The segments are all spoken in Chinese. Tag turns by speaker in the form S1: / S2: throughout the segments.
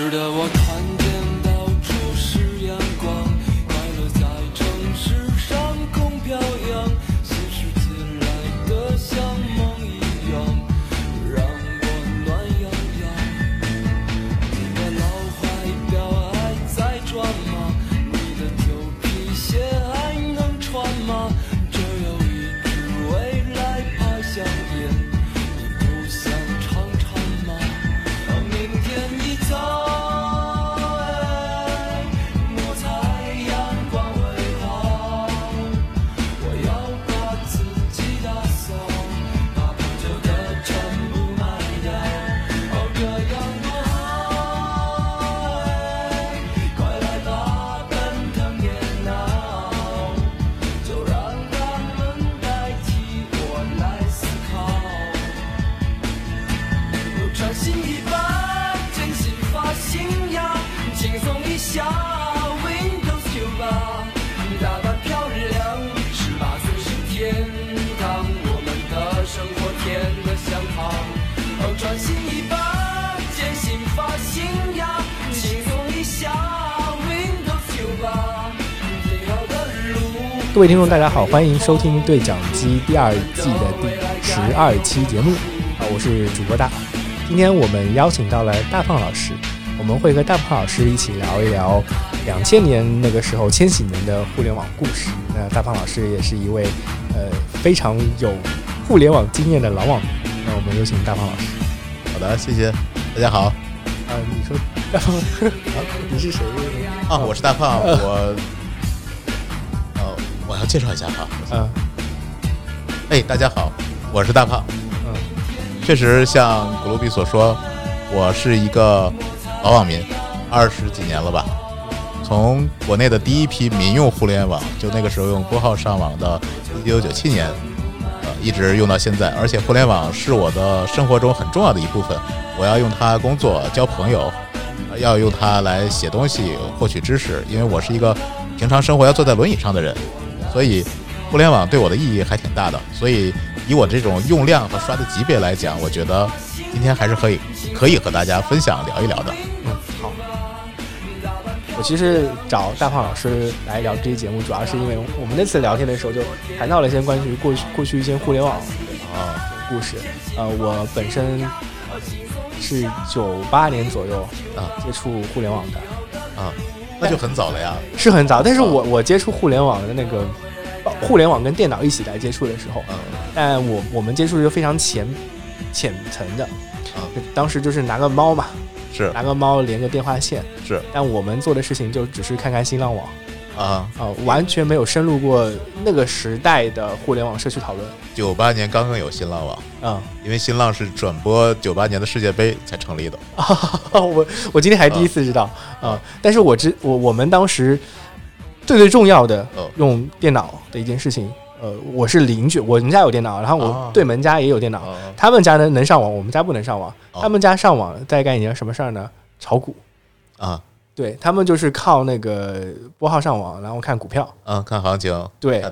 S1: 值得我看
S2: 各位听众，大家好，欢迎收听对讲机第二季的第十二期节目啊，我是主播大。今天我们邀请到了大胖老师，我们会和大胖老师一起聊一聊两千年那个时候千禧年的互联网故事。那大胖老师也是一位呃非常有互联网经验的老网民。那我们有请大胖老师。
S3: 好的，谢谢，大家好
S2: 啊，你说大胖，啊、你是谁？
S3: 啊，我是大胖，我，呃，我要介绍一下哈，
S2: 嗯，
S3: 哎，大家好，我是大胖，
S2: 嗯
S3: 确实像古鲁比所说，我是一个老网民，二十几年了吧。从国内的第一批民用互联网，就那个时候用拨号上网的，一九九七年，呃，一直用到现在。而且互联网是我的生活中很重要的一部分，我要用它工作、交朋友，呃要用它来写东西、获取知识。因为我是一个平常生活要坐在轮椅上的人，所以互联网对我的意义还挺大的。所以以我这种用量和刷的级别来讲，我觉得今天还是可以可以和大家分享聊一聊的。
S2: 嗯，好。我其实找大胖老师来聊这期节目，主要是因为我们那次聊天的时候就谈到了一些关于过去过去一些互联网
S3: 啊
S2: 故事。呃，我本身呃是九八年左右
S3: 啊
S2: 接触互联网的，
S3: 啊，那就很早了呀。
S2: 是很早。但是我我接触互联网的那个呃互联网跟电脑一起来接触的时候，
S3: 嗯
S2: 但我我们接触的是非常浅浅层的，
S3: 啊，
S2: 当时就是拿个猫嘛，
S3: 是
S2: 拿个猫连个电话线，
S3: 是
S2: 但我们做的事情就只是看看新浪网。
S3: 啊，
S2: 啊、完全没有深入过那个时代的互联网社区讨论。
S3: 九八年刚刚有新浪网，
S2: 啊、
S3: 因为新浪是转播九八年的世界杯才成立的。
S2: 我我今天还第一次知道。啊、但是我知我我们当时最最重要的
S3: 哦。
S2: 用电脑的一件事情，呃，我是邻居，我们家有电脑，然后我
S3: 哦
S2: 对门家也有电脑，
S3: 啊
S2: 他们家能能上网，我们家不能上网。
S3: 哦。
S2: 他们家上网在干一件什么事儿呢？炒股。
S3: 啊
S2: 对他们就是靠那个拨号上网，然后看股票。
S3: 嗯，看行情，
S2: 对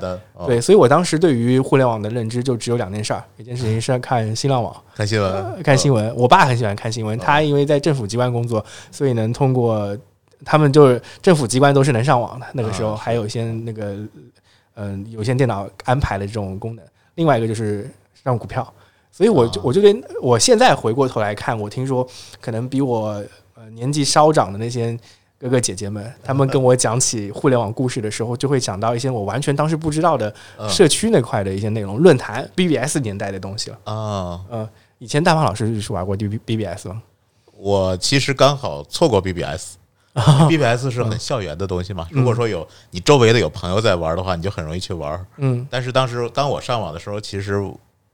S2: 对，，所以我当时对于互联网的认知就只有两件事儿，一件事情是看新浪网，
S3: 看新闻，
S2: 呃看新闻。我爸很喜欢看新闻，他因为在政府机关工作，所以能通过他们就是政府机关都是能上网的。那个时候
S3: 啊
S2: 还有一些那个嗯、有线电脑安排的这种功能。另外一个就是上股票，所以我就
S3: 啊
S2: 我就对我现在回过头来看，我听说可能比我呃年纪稍长的那些。哥哥姐姐们，他们跟我讲起互联网故事的时候，就会讲到一些我完全当时不知道的
S3: 嗯
S2: 社区那块的一些内容，论坛、BBS 年代的东西了。
S3: 啊，
S2: 呃，以前大胖老师是玩过 B B B S 吗？
S3: 我其实刚好错过 BBS，BBS 是很校园的东西嘛。如果说有你周围的有朋友在玩的话，你就很容易去玩。
S2: 嗯
S3: 但是当时当我上网的时候，其实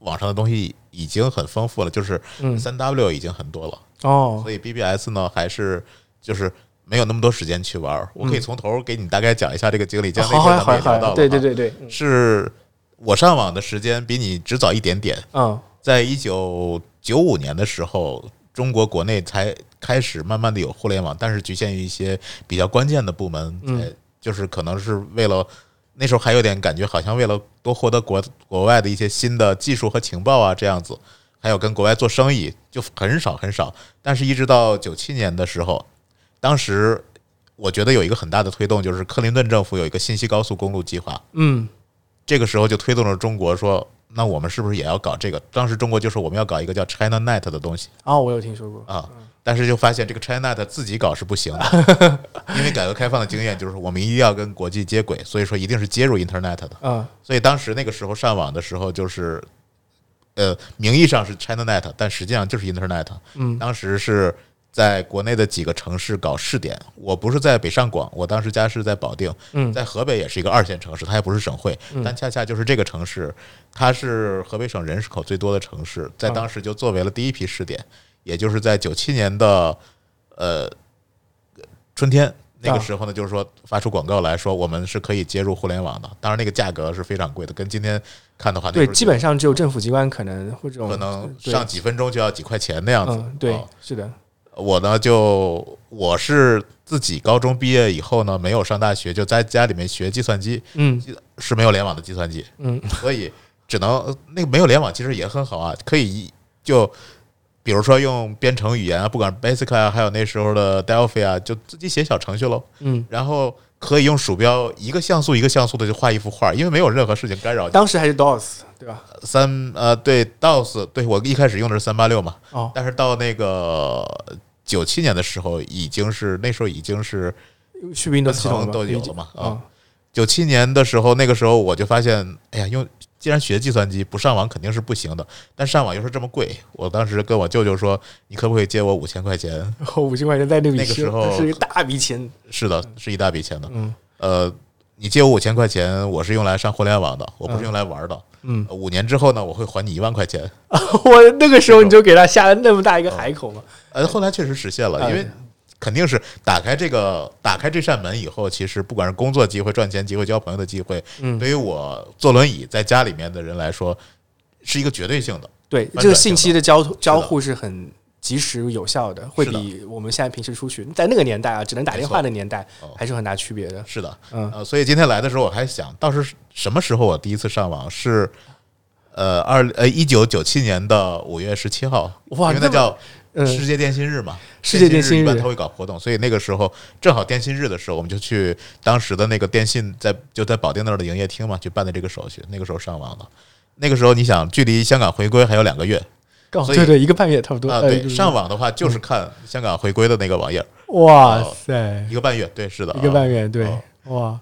S3: 网上的东西已经很丰富了，就是
S2: 嗯，
S3: 三 W 已经很多了，
S2: 哦
S3: 所以 BBS 呢还是就是没有那么多时间去玩。我可以从头给你大概讲一下这个经历，这样那
S2: 好好
S3: 会儿咱们也聊到了。
S2: 对对，对对，嗯
S3: 是我上网的时间比你只早一点点，
S2: 嗯
S3: 在一九九五年的时候，中国国内才开始慢慢的有互联网，但是局限于一些比较关键的部门，
S2: 嗯
S3: 就是可能是为了那时候还有点感觉，好像为了多获得国国外的一些新的技术和情报啊，这样子，还有跟国外做生意，就很少很少。但是，一直到九七年的时候，当时我觉得有一个很大的推动，就是克林顿政府有一个信息高速公路计划，
S2: 嗯。
S3: 这个时候就推动了中国说，那我们是不是也要搞这个？当时中国就说我们要搞一个叫 China Net 的东西。
S2: 哦，我有听说过，
S3: 啊，但是就发现这个 China Net 自己搞是不行的，因为改革开放的经验就是我们一定要跟国际接轨，所以说一定是接入 Internet 的。
S2: 嗯。
S3: 所以当时那个时候上网的时候，就是呃，名义上是 ChinaNet，但实际上就是 Internet。
S2: 嗯。
S3: 当时是在国内的几个城市搞试点。我不是在北上广，我当时家是在保定，
S2: 嗯
S3: 在河北也是一个二线城市，它也不是省会，
S2: 嗯
S3: 但恰恰就是这个城市，它是河北省人口最多的城市，在当时就作为了第一批试点，也就是在九七年的呃春天。那个
S2: 啊
S3: 时候呢，就是说发出广告来说，我们是可以接入互联网的。当然，那个价格是非常贵的，跟今天看的话，
S2: 对，基本上只有政府机关可能会这种
S3: 可能上几分钟就要几块钱那样子。
S2: 嗯，对
S3: 哦，
S2: 是的，
S3: 我呢就我是自己高中毕业以后呢，没有上大学，就在家里面学计算机，
S2: 嗯。
S3: 是没有联网的计算机，
S2: 嗯。
S3: 所以只能那个没有联网其实也很好啊，可以就比如说用编程语言啊，不管 Basic 啊，还有那时候的 Delphi 啊，就自己写小程序喽，
S2: 嗯，
S3: 然后可以用鼠标一个像素一个像素的就画一幅画，因为没有任何事情干扰你。
S2: 当时还是 DOS 对吧？
S3: 三呃对 DOS 对我一开始用的是三八六嘛，
S2: 哦，
S3: 但是到那个九七年的时候，已经是那时候已经是
S2: 去 Windows 系统
S3: 都有
S2: 了
S3: 嘛啊
S2: 啊，
S3: 九七年的时候，那个时候我就发现，哎呀，用既然学计算机不上网肯定是不行的，但上网又是这么贵，我当时跟我舅舅说，你可不可以借我五千块钱？
S2: 五千块钱在那
S3: 个时候
S2: 是一大笔钱，
S3: 是的，是一大笔钱的。
S2: 嗯
S3: 呃，你借我五千块钱，我是用来上互联网的，我不是用来玩的。
S2: 嗯，
S3: 五年之后呢，我会还你一万块钱。
S2: 我那个时候你就给他下了那么大一个海口嘛，
S3: 呃，后来确实实现了，
S2: 哎
S3: 因为肯定是打开这个打开这扇门以后，其实不管是工作机会、赚钱机会、交朋友的机会，
S2: 嗯，
S3: 对于我坐轮椅在家里面的人来说，是一个绝对性的。
S2: 对，这个信息的交交互是很及时有效的，会比我们现在平时出去，在那个年代啊，只能打电话的年代
S3: 哦，
S2: 还是有很大区别的。
S3: 是的，
S2: 嗯
S3: 呃，所以今天来的时候，我还想到是什么时候我第一次上网是。呃，二呃一九九七年的五月十七号，
S2: 哇那
S3: 叫
S2: 嗯，
S3: 世界电信日嘛，
S2: 世界电信日。
S3: 一般他会搞活动，所以那个时候正好电信日的时候，我们就去当时的那个电信在就在保定那儿的营业厅嘛，去办的这个手续。那个时候上网的，那个时候你想，距离香港回归还有两个月。所以
S2: 刚好对对，一个半月差不多。
S3: 啊，对，上网的话就是看香港回归的那个网页，
S2: 哇塞。
S3: 一，个半月，对，是的，
S2: 一个半
S3: 月，
S2: 对
S3: 哦，
S2: 哇，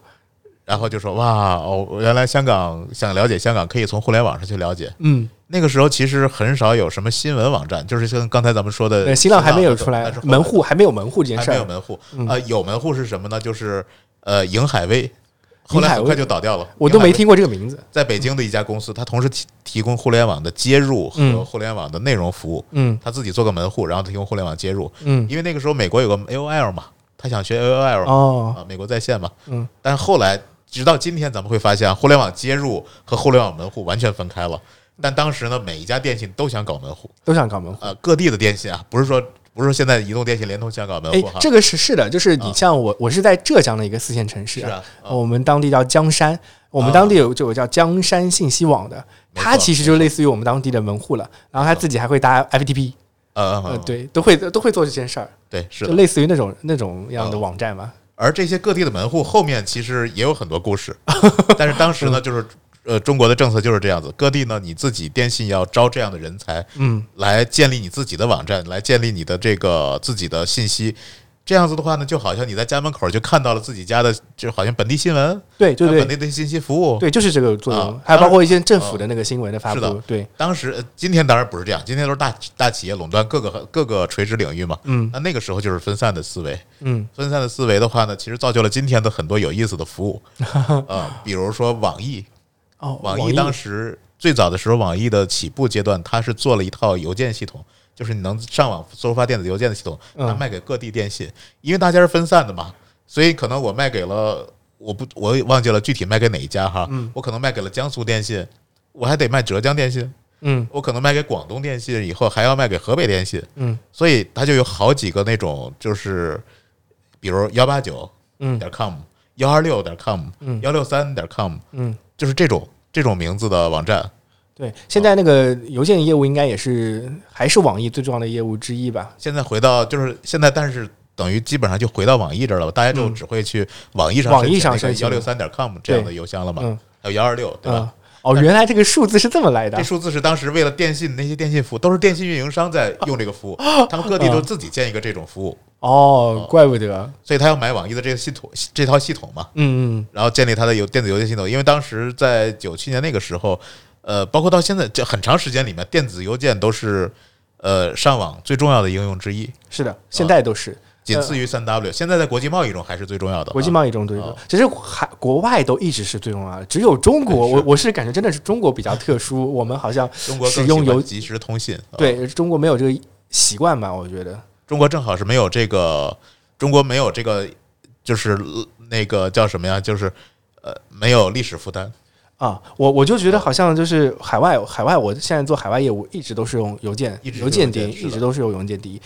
S3: 然后就说哇哦，原来香港想了解香港可以从互联网上去了解。
S2: 嗯，
S3: 那个时候其实很少有什么新闻网站，就是像刚才咱们说的
S2: 呃，新浪还没有出来门户还没有门户这件事儿。
S3: 没有门户
S2: 嗯
S3: 呃，有门户是什么呢？就是呃，瀛海威，后来很快就倒掉了。
S2: 我都没听过这个名字。
S3: 在北京的一家公司，它同时提提供互联网的接入和
S2: 嗯
S3: 互联网的内容服务，
S2: 嗯
S3: 他自己做个门户，然后提供互联网接入。
S2: 嗯，
S3: 因为那个时候美国有个 AOL 嘛，他想学 AOL
S2: 哦，
S3: 啊，美国在线嘛。
S2: 嗯，
S3: 但后来直到今天，咱们会发现互联网接入和互联网门户完全分开了。但当时呢，每一家电信都想搞门户，
S2: 都想搞门户。
S3: 呃，各地的电信啊，不是说不是说现在移动、电信、联通想搞门
S2: 哎
S3: 户哈，，
S2: 这个是是的，就是你
S3: 啊。
S2: 像我，我是在浙江的一个四线城市
S3: 是啊，啊
S2: 我们当地叫江山，我们
S3: 啊
S2: 当地有就有叫江山信息网的，它其实就类似于我们当地的门户了，然后它自己还会搭 FTP，呃，
S3: 呃呃，
S2: 对，都会都会做这件事儿，
S3: 对是。
S2: 就类似于那种那种样的
S3: 哦
S2: 网站嘛。
S3: 而这些各地的门户后面其实也有很多故事，但是当时
S2: 嗯
S3: 呢，就是呃，中国的政策就是这样子，各地呢你自己电信要招这样的人才，
S2: 嗯，
S3: 来建立你自己的网站，来建立你的这个自己的信息。这样子的话呢，就好像你在家门口就看到了自己家的，就好像本地新闻，
S2: 对对对。
S3: 本地的信息服务。
S2: 对，就是这个作用
S3: 啊，
S2: 还包括一些政府的那个新闻的发
S3: 是的。
S2: 布，对，
S3: 当时呃今天当然不是这样，今天都是大大企业垄断各个各个垂直领域嘛。
S2: 嗯。
S3: 那那个时候就是分散的思维，
S2: 嗯。
S3: 分散的思维的话呢，其实造就了今天的很多有意思的服务，呃，比如说网易，
S2: 哦，
S3: 网易。当时最早的时候，网易的起步阶段，它是做了一套邮件系统，就是你能上网收发电子邮件的系统，
S2: 嗯。
S3: 它卖给各地电信，因为大家是分散的嘛，所以可能我卖给了我不我也忘记了具体卖给哪一家哈，
S2: 嗯。
S3: 我可能卖给了江苏电信，我还得卖浙江电信，
S2: 嗯。
S3: 我可能卖给广东电信，以后还要卖给河北电信，
S2: 嗯。
S3: 所以它就有好几个那种就是，比如幺八九
S2: 嗯。
S3: 点 com、幺二六点 com、
S2: 嗯。
S3: 幺六三点 com，
S2: 嗯，
S3: 就是这种这种名字的网站。
S2: 对，现在那个邮件业务应该也是还是网易最重要的业务之一吧？
S3: 现在回到就是现在，但是等于基本上就回到网易这儿了吧？大家就
S2: 嗯
S3: 只会去网易上
S2: 网易上申请
S3: 幺六三点 com 这样的邮箱了嘛？
S2: 嗯
S3: 还有幺二六，对吧？
S2: 嗯，哦，原来这个数字是这么来的
S3: 这。数字是当时为了电信那些电信服务，都是电信运营商在用这个服务，他们各地都自己建一个这种服务，
S2: 哦，怪不得。
S3: 所以他要买网易的这个系统这套系统嘛，
S2: 嗯嗯
S3: 然后建立他的邮电子邮件系统。因为当时在九七年那个时候，呃，包括到现在这很长时间里面，电子邮件都是呃上网最重要的应用之一，
S2: 是的，现在都是
S3: 仅次于三 W。现在在国际贸易中还是最重要的啊。
S2: 国际贸易中都有
S3: 哦。
S2: 其实海国外都一直是最重要的，只有中国，我我是感觉真的是中国比较特殊，我们好像
S3: 中国
S2: 使用邮
S3: 即时通信，啊
S2: 对中国没有这个习惯吧？我觉得。
S3: 中国正好是没有这个，中国没有这个，就是呃那个叫什么呀？就是呃，没有历史负担。
S2: 啊，我我就觉得好像就是海外海外，我现在做海外业务一直都是用邮件邮件第一，一直都是用邮件第一。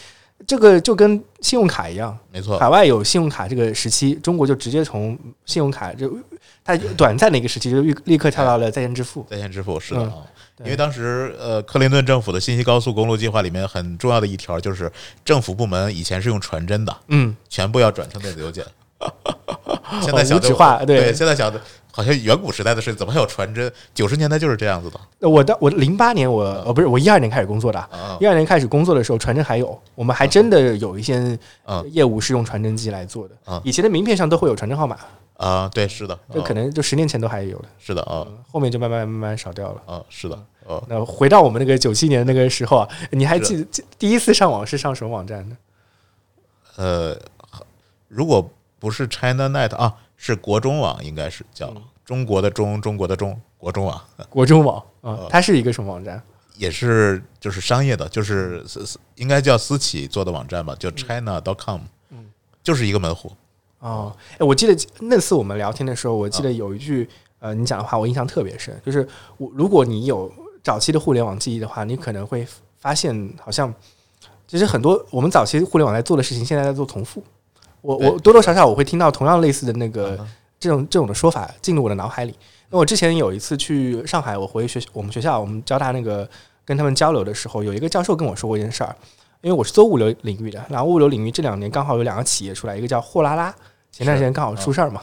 S2: 这个就跟信用卡一样，
S3: 没错，
S2: 海外有信用卡这个时期，中国就直接从信用卡就它短暂的一个时期就立立刻跳到了在线支付。
S3: 在线支付是的因为当时呃，克林顿政府的信息高速公路计划里面很重要的一条就是，政府部门以前是用传真的，
S2: 嗯，
S3: 全部要转成电子邮件。现在
S2: 哦
S3: 想的
S2: 无纸化对
S3: 对，现在想的好像远古时代的事，怎么还有传真？九十年代就是这样子的。
S2: 我的我零八年我呃不是我一二年开始工作的，
S3: 啊。
S2: 一二年开始工作的时候传真还有，我们还真的有一些
S3: 啊
S2: 业务是用传真机来做的。
S3: 啊。
S2: 以前的名片上都会有传真号码，
S3: 啊！对，是的，
S2: 这可
S3: 能
S2: 能就十年前都还有的，
S3: 是的啊
S2: 后面就慢慢慢慢少掉了。
S3: 啊，是的。哦。
S2: 那回到我们那个九七年那个时候啊，你还
S3: 是
S2: 记得第一次上网是上什么网站呢？
S3: 呃，如果不是 ChinaNet 啊，是国中网，应该是叫
S2: 嗯
S3: 中国的中，中国的中，国中网，
S2: 国中网啊
S3: 哦，
S2: 它是一个什么网站？
S3: 也是就是商业的，就是私私应该叫私企做的网站吧，叫 China.com，
S2: 嗯
S3: 就是一个门户。
S2: 哦，哎，我记得那次我们聊天的时候，我记得有一句呃，你讲的话我印象特别深，就是我如果你有早期的互联网记忆的话，你可能会发现好像其实很多我们早期互联网在做的事情，现在在做重复。我我多多少少我会听到同样类似的那个这种这种的说法进入我的脑海里。那我之前有一次去上海，我回学我们学校，我们交大那个跟他们交流的时候，有一个教授跟我说过一件事儿，因为我是做物流领域的，然后物流领域这两年刚好有两个企业出来，一个叫货拉拉，前段时间刚好出事儿嘛。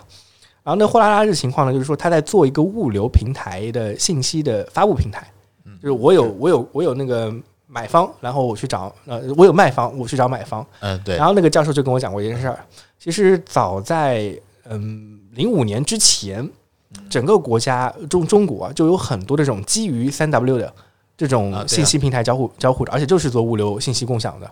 S2: 然后那货拉拉这情况呢，就是说他在做一个物流平台的信息的发布平台，
S3: 嗯。
S2: 就是我有我有我有那个买方，然后我去找呃我有卖方，我去找买方，
S3: 嗯，对
S2: 然，后那个教授就跟我讲过一件事儿，其实早在嗯零五年之前，整个国家中中国啊就有很多这种基于三 W 的这
S3: 啊
S2: 种信息平台交互交互的，而且就是做物流信息共享的。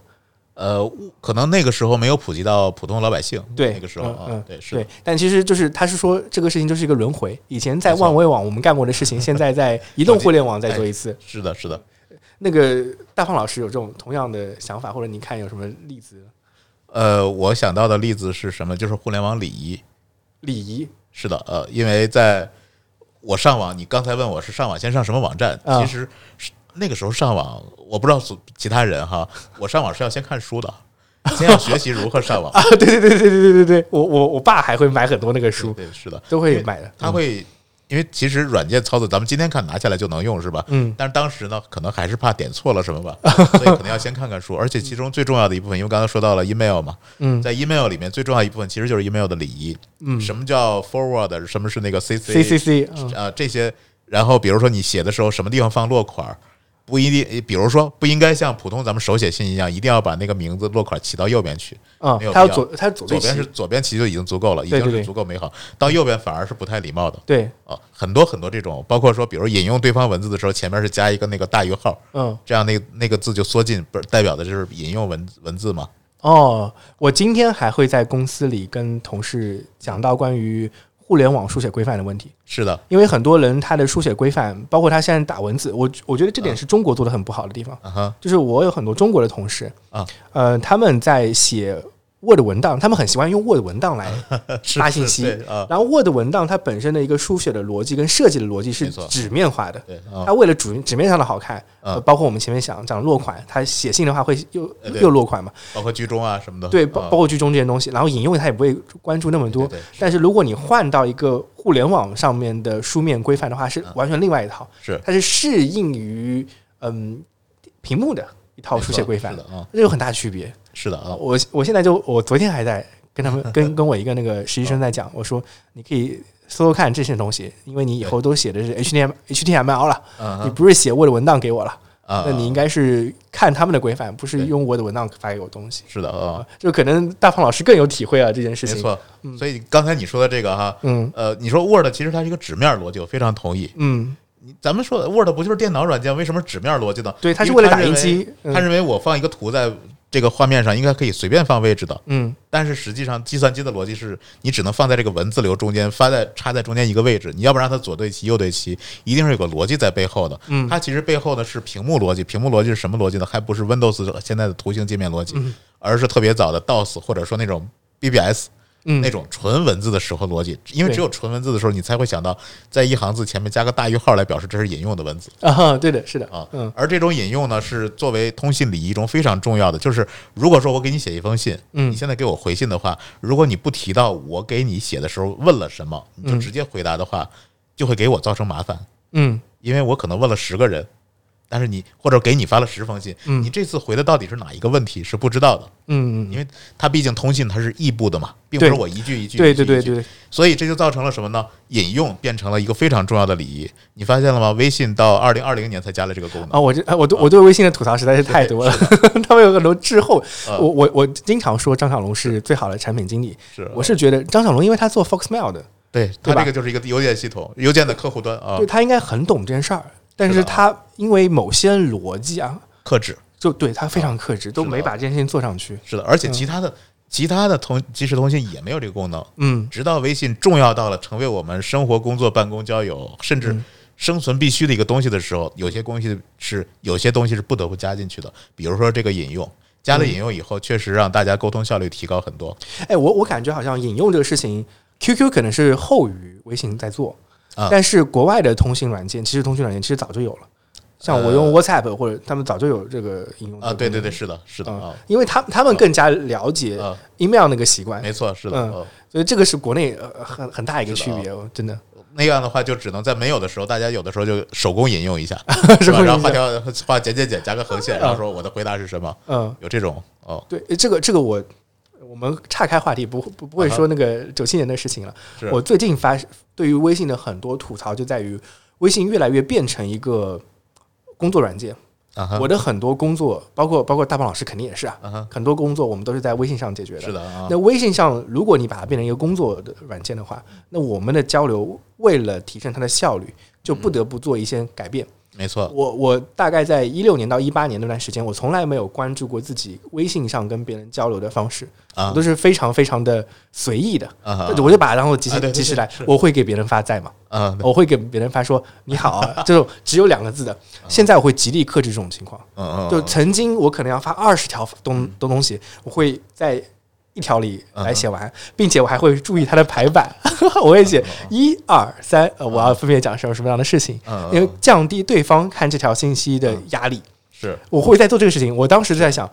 S3: 呃，可能那个时候没有普及到普通老百姓，
S2: 对
S3: 那个时候啊
S2: 嗯嗯，
S3: 对，是的，，
S2: 对但其实就是他是说这个事情就是一个轮回，以前在万维网我们干过的事情，现在在移动互联网再做一次。
S3: 是的，是的。
S2: 那个大胖老师有这种同样的想法，或者你看有什么例子？
S3: 呃，我想到的例子是什么？就是互联网礼仪。
S2: 礼仪
S3: 是的，呃，因为在我上网，你刚才问我是上网先上什么网站，
S2: 啊
S3: 其实是那个时候上网，我不知道所其他人哈，我上网是要先看书的，先要学习如何上网。
S2: 啊，对对对对对对对对，我我我爸还会买很多那个书，
S3: 对，对是的，
S2: 都会买的。
S3: 他会，因为其实软件操作，咱们今天看拿下来就能用，是吧？
S2: 嗯
S3: 但是当时呢，可能还是怕点错了什么吧，所以可能要先看看书。而且其中最重要的一部分，因为刚才说到了 email 嘛，
S2: 嗯
S3: 在 email 里面最重要一部分其实就是 email 的礼仪。
S2: 嗯
S3: 什么叫 forward？什么是那个 CC？，C
S2: C C，嗯
S3: 啊，这些，然后比如说你写的时候，什么地方放落款儿，不一定，比如说不应该像普通咱们手写信一样，一定要把那个名字落款起到右边去，
S2: 啊
S3: 没有，必要。
S2: 他左，它左
S3: 左，边是左边其实就已经足够了，已经是足够美好，到右边反而是不太礼貌的。
S2: 对，
S3: 啊。很多很多这种，包括说，比如引用对方文字的时候，前面是加一个那个大于号，
S2: 嗯，
S3: 这样那那个字就缩进，不是代表的就是引用文文字嘛？
S2: 哦，我今天还会在公司里跟同事讲到关于互联网书写规范的问题，
S3: 是的，
S2: 因为很多人他的书写规范，包括他现在打文字，我我觉得这点是中国做的很不好的地方。就是我有很多中国的同事
S3: 啊，
S2: 呃，他们在写 Word 文档，他们很喜欢用 Word 文档来 发信息然后 Word 文档它本身的一个书写的逻辑跟设计的逻辑是纸面化的，它为了纸纸面上的好看，
S3: 嗯
S2: 呃，包括我们前面讲讲落款，它写信的话会又
S3: 呃
S2: 又落款嘛，
S3: 包括居中啊什么的，
S2: 对，
S3: 啊。
S2: 包包括居中这些东西，然后引用它也不会关注那么多。
S3: 对。对对
S2: 但是如果你换到一个互联网上面的书面规范的话，是完全另外一套，
S3: 是。
S2: 它是适应于嗯屏幕的一套书写规范。这有很大区别。
S3: 是的啊，
S2: 我我现在就我昨天还在跟他们跟跟我一个那个实习生在讲，我说你可以搜搜看这些东西，因为你以后都写的是 HTML HTML 了，
S3: 嗯
S2: 你不是写 Word 文档给我了，
S3: 啊，
S2: 那你应该是看他们的规范，不是用 Word 文档发给我东西。
S3: 是的啊
S2: 啊，，就可能大胖老师更有体会啊，这件事情。
S3: 没错。所以刚才你说的这个哈，
S2: 嗯
S3: 呃，你说 Word 其实它是一个纸面逻辑，我非常同意。
S2: 嗯，
S3: 你咱们说的 Word 不就是电脑软件，为什么纸面逻辑呢？
S2: 对，它是为了打印机。嗯
S3: 他认为我放一个图在这个画面上，应该可以随便放位置的。
S2: 嗯
S3: 但是实际上，计算机的逻辑是你只能放在这个文字流中间，发在插在中间一个位置，你要不然它左对齐右对齐，一定是有个逻辑在背后的。
S2: 嗯
S3: 它其实背后的是屏幕逻辑，屏幕逻辑是什么逻辑呢？还不是 Windows 现在的图形界面逻辑，
S2: 嗯
S3: 而是特别早的 DOS 或者说那种 BBS
S2: 嗯，
S3: 那种纯文字的时候逻辑，因为只有纯文字的时候，你才会想到在一行字前面加个大于号来表示这是引用的文字。
S2: 啊，对的，是的
S3: 啊，
S2: 嗯。
S3: 而这种引用呢，是作为通信礼仪中非常重要的。就是如果说我给你写一封信，
S2: 嗯。
S3: 你现在给我回信的话，如果你不提到我给你写的时候问了什么，你就直接回答的话，就会给我造成麻烦，
S2: 嗯。
S3: 因为我可能问了十个人，但是你或者给你发了十封信，
S2: 嗯。
S3: 你这次回的到底是哪一个问题是不知道的，
S2: 嗯嗯，
S3: 因为他毕竟通信它是异步的嘛，并不是我一句一句，
S2: 对对对对对，
S3: 所以这就造成了什么呢？引用变成了一个非常重要的礼仪。你发现了吗？微信到二零二零年才加了这个功能。
S2: 啊，我这我对我对微信的吐槽实在是太多了，他们有很多滞后。
S3: 呃。
S2: 我我我经常说张小龙是最好的产品经理，
S3: 是，
S2: 我是觉得张小龙因为他做 Foxmail 的，
S3: 对
S2: 他
S3: 这个就是一个邮件系统，邮件的客户端啊。
S2: 对，他应该很懂这件事儿，但
S3: 是
S2: 他因为某些逻辑啊，
S3: 克制
S2: 就对他非常克制，都没把这件事情做上去。
S3: 是的，而且其他的、其他的通即时通信也没有这个功能。
S2: 嗯
S3: 直到微信重要到了成为我们生活、工作、办公、交友，甚至
S2: 嗯
S3: 生存必须的一个东西的时候，有些东西是有些东西是不得不加进去的。比如说这个引用，加
S2: 嗯
S3: 了引用以后，确实让大家沟通效率提高很多。
S2: 哎，我我感觉好像引用这个事情，QQ 可能是后于微信在做，
S3: 啊。
S2: 但是国外的通信软件，其实通讯软件其实早就有了。像我用 WhatsApp 或者他们早就有这个应用。
S3: 呃啊，对对对，
S2: 是，
S3: 的，是的
S2: 嗯
S3: 啊，
S2: 因为他他们更加了解
S3: 啊
S2: ，email 那个习惯，
S3: 没错，是的。
S2: 所以这个是国内呃很很大一个区别，哦，真的。
S3: 那样的话，就只能在没有的时候，大家有的时候就手工引用一下，
S2: 是
S3: 是吧？然后画？条画减减减，加个横线，然后说我的回答是什么？
S2: 嗯，
S3: 有这种哦，
S2: 对，这个这个我我们岔开话题，不不不会说那个九七年的事情了。
S3: 是
S2: 我最近发对于微信的很多吐槽就在于，微信越来越变成一个工作软件。我的很多工作，包括包括大鹏老师肯定也是啊，很多工作我们都是在微信上解决的。
S3: 是的啊
S2: 那，微信上，如果你把它变成一个工作的软件的话，那我们的交流为了提升它的效率，就不得不做一些改变。
S3: 没错，
S2: 我我大概在一六年到一八年那段时间，我从来没有关注过自己微信上跟别人交流的方式，
S3: 啊。
S2: 我都是非常非常的随意的，
S3: 啊，
S2: 我就把它当做即时
S3: 啊对对
S2: 即时来。我会给别人发在嘛，
S3: 啊，
S2: 我会给别人发说你好啊，这种只有两个字的。现在我会极力克制这种情况。
S3: 嗯嗯，
S2: 就曾经我可能要发二十条东东东西，我会在一条里来写完，并且我还会注意它的排版，我会写一二三，呃，我要分别讲什么什么样的事情，
S3: 嗯，
S2: 因为降低对方看这条信息的压力。
S3: 是。
S2: 我会在做这个事情。我当时就在想，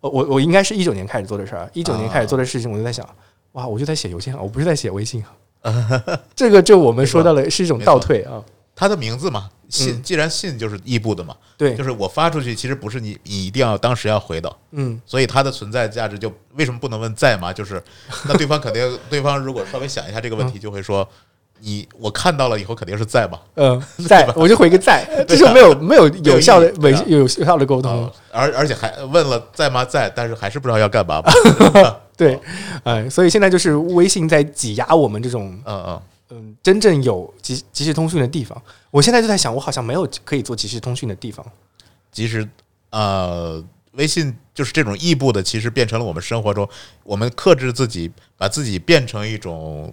S2: 我我我应该是一九年开始做的事儿，一九年开始做的事情，我就在想，哇，我就在写邮件啊，我不是在写微信啊。这个就我们说到了是一种倒退啊，
S3: 他的名字嘛，信，
S2: 嗯。
S3: 既然信就是异步的嘛，
S2: 对。
S3: 就，是我发出去，其实不是你你一定要当时要回的，
S2: 嗯，
S3: 所以它的存在价值就为什么不能问在吗？就是那对方肯定，对方如果稍微想一下这个问题，就会说你我看到了以后肯定是在嘛，
S2: 嗯，在我就回个在，这就没有没有有效的
S3: 对啊。
S2: 有有有效的沟通。
S3: 哦。而而且还问了在吗？在，但是还是不知道要干嘛嘛，
S2: 对，哎，所以现在就是微信在挤压我们这种
S3: 嗯嗯，
S2: 嗯真正有即即时通讯的地方。我现在就在想，我好像没有可以做即时通讯的地方。
S3: 即时呃，微信就是这种异步的，其实变成了我们生活中，我们克制自己，把自己变成一种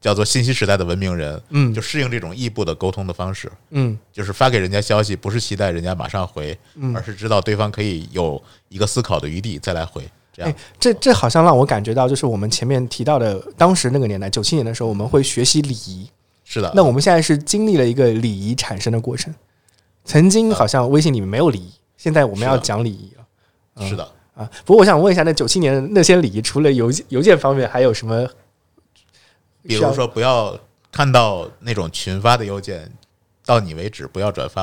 S3: 叫做信息时代的文明人，
S2: 嗯
S3: 就适应这种异步的沟通的方式。
S2: 嗯
S3: 就是发给人家消息，不是期待人家马上回，
S2: 嗯
S3: 而是知道对方可以有一个思考的余地再来回。这样
S2: 哎，这这好像让我感觉到，就是我们前面提到的，当时那个年代，九七年的时候，我们会学习礼仪。
S3: 是的，
S2: 那我们现在是经历了一个礼仪产生的过程。曾经好像微信里面没有礼仪，现在我们要讲礼仪了嗯
S3: 是的，
S2: 啊。不过我想问一下，那九七年那些礼仪，除了邮件邮件方面，还有什么？
S3: 比如说不要看到那种群发的邮件，到你为止，不要转发。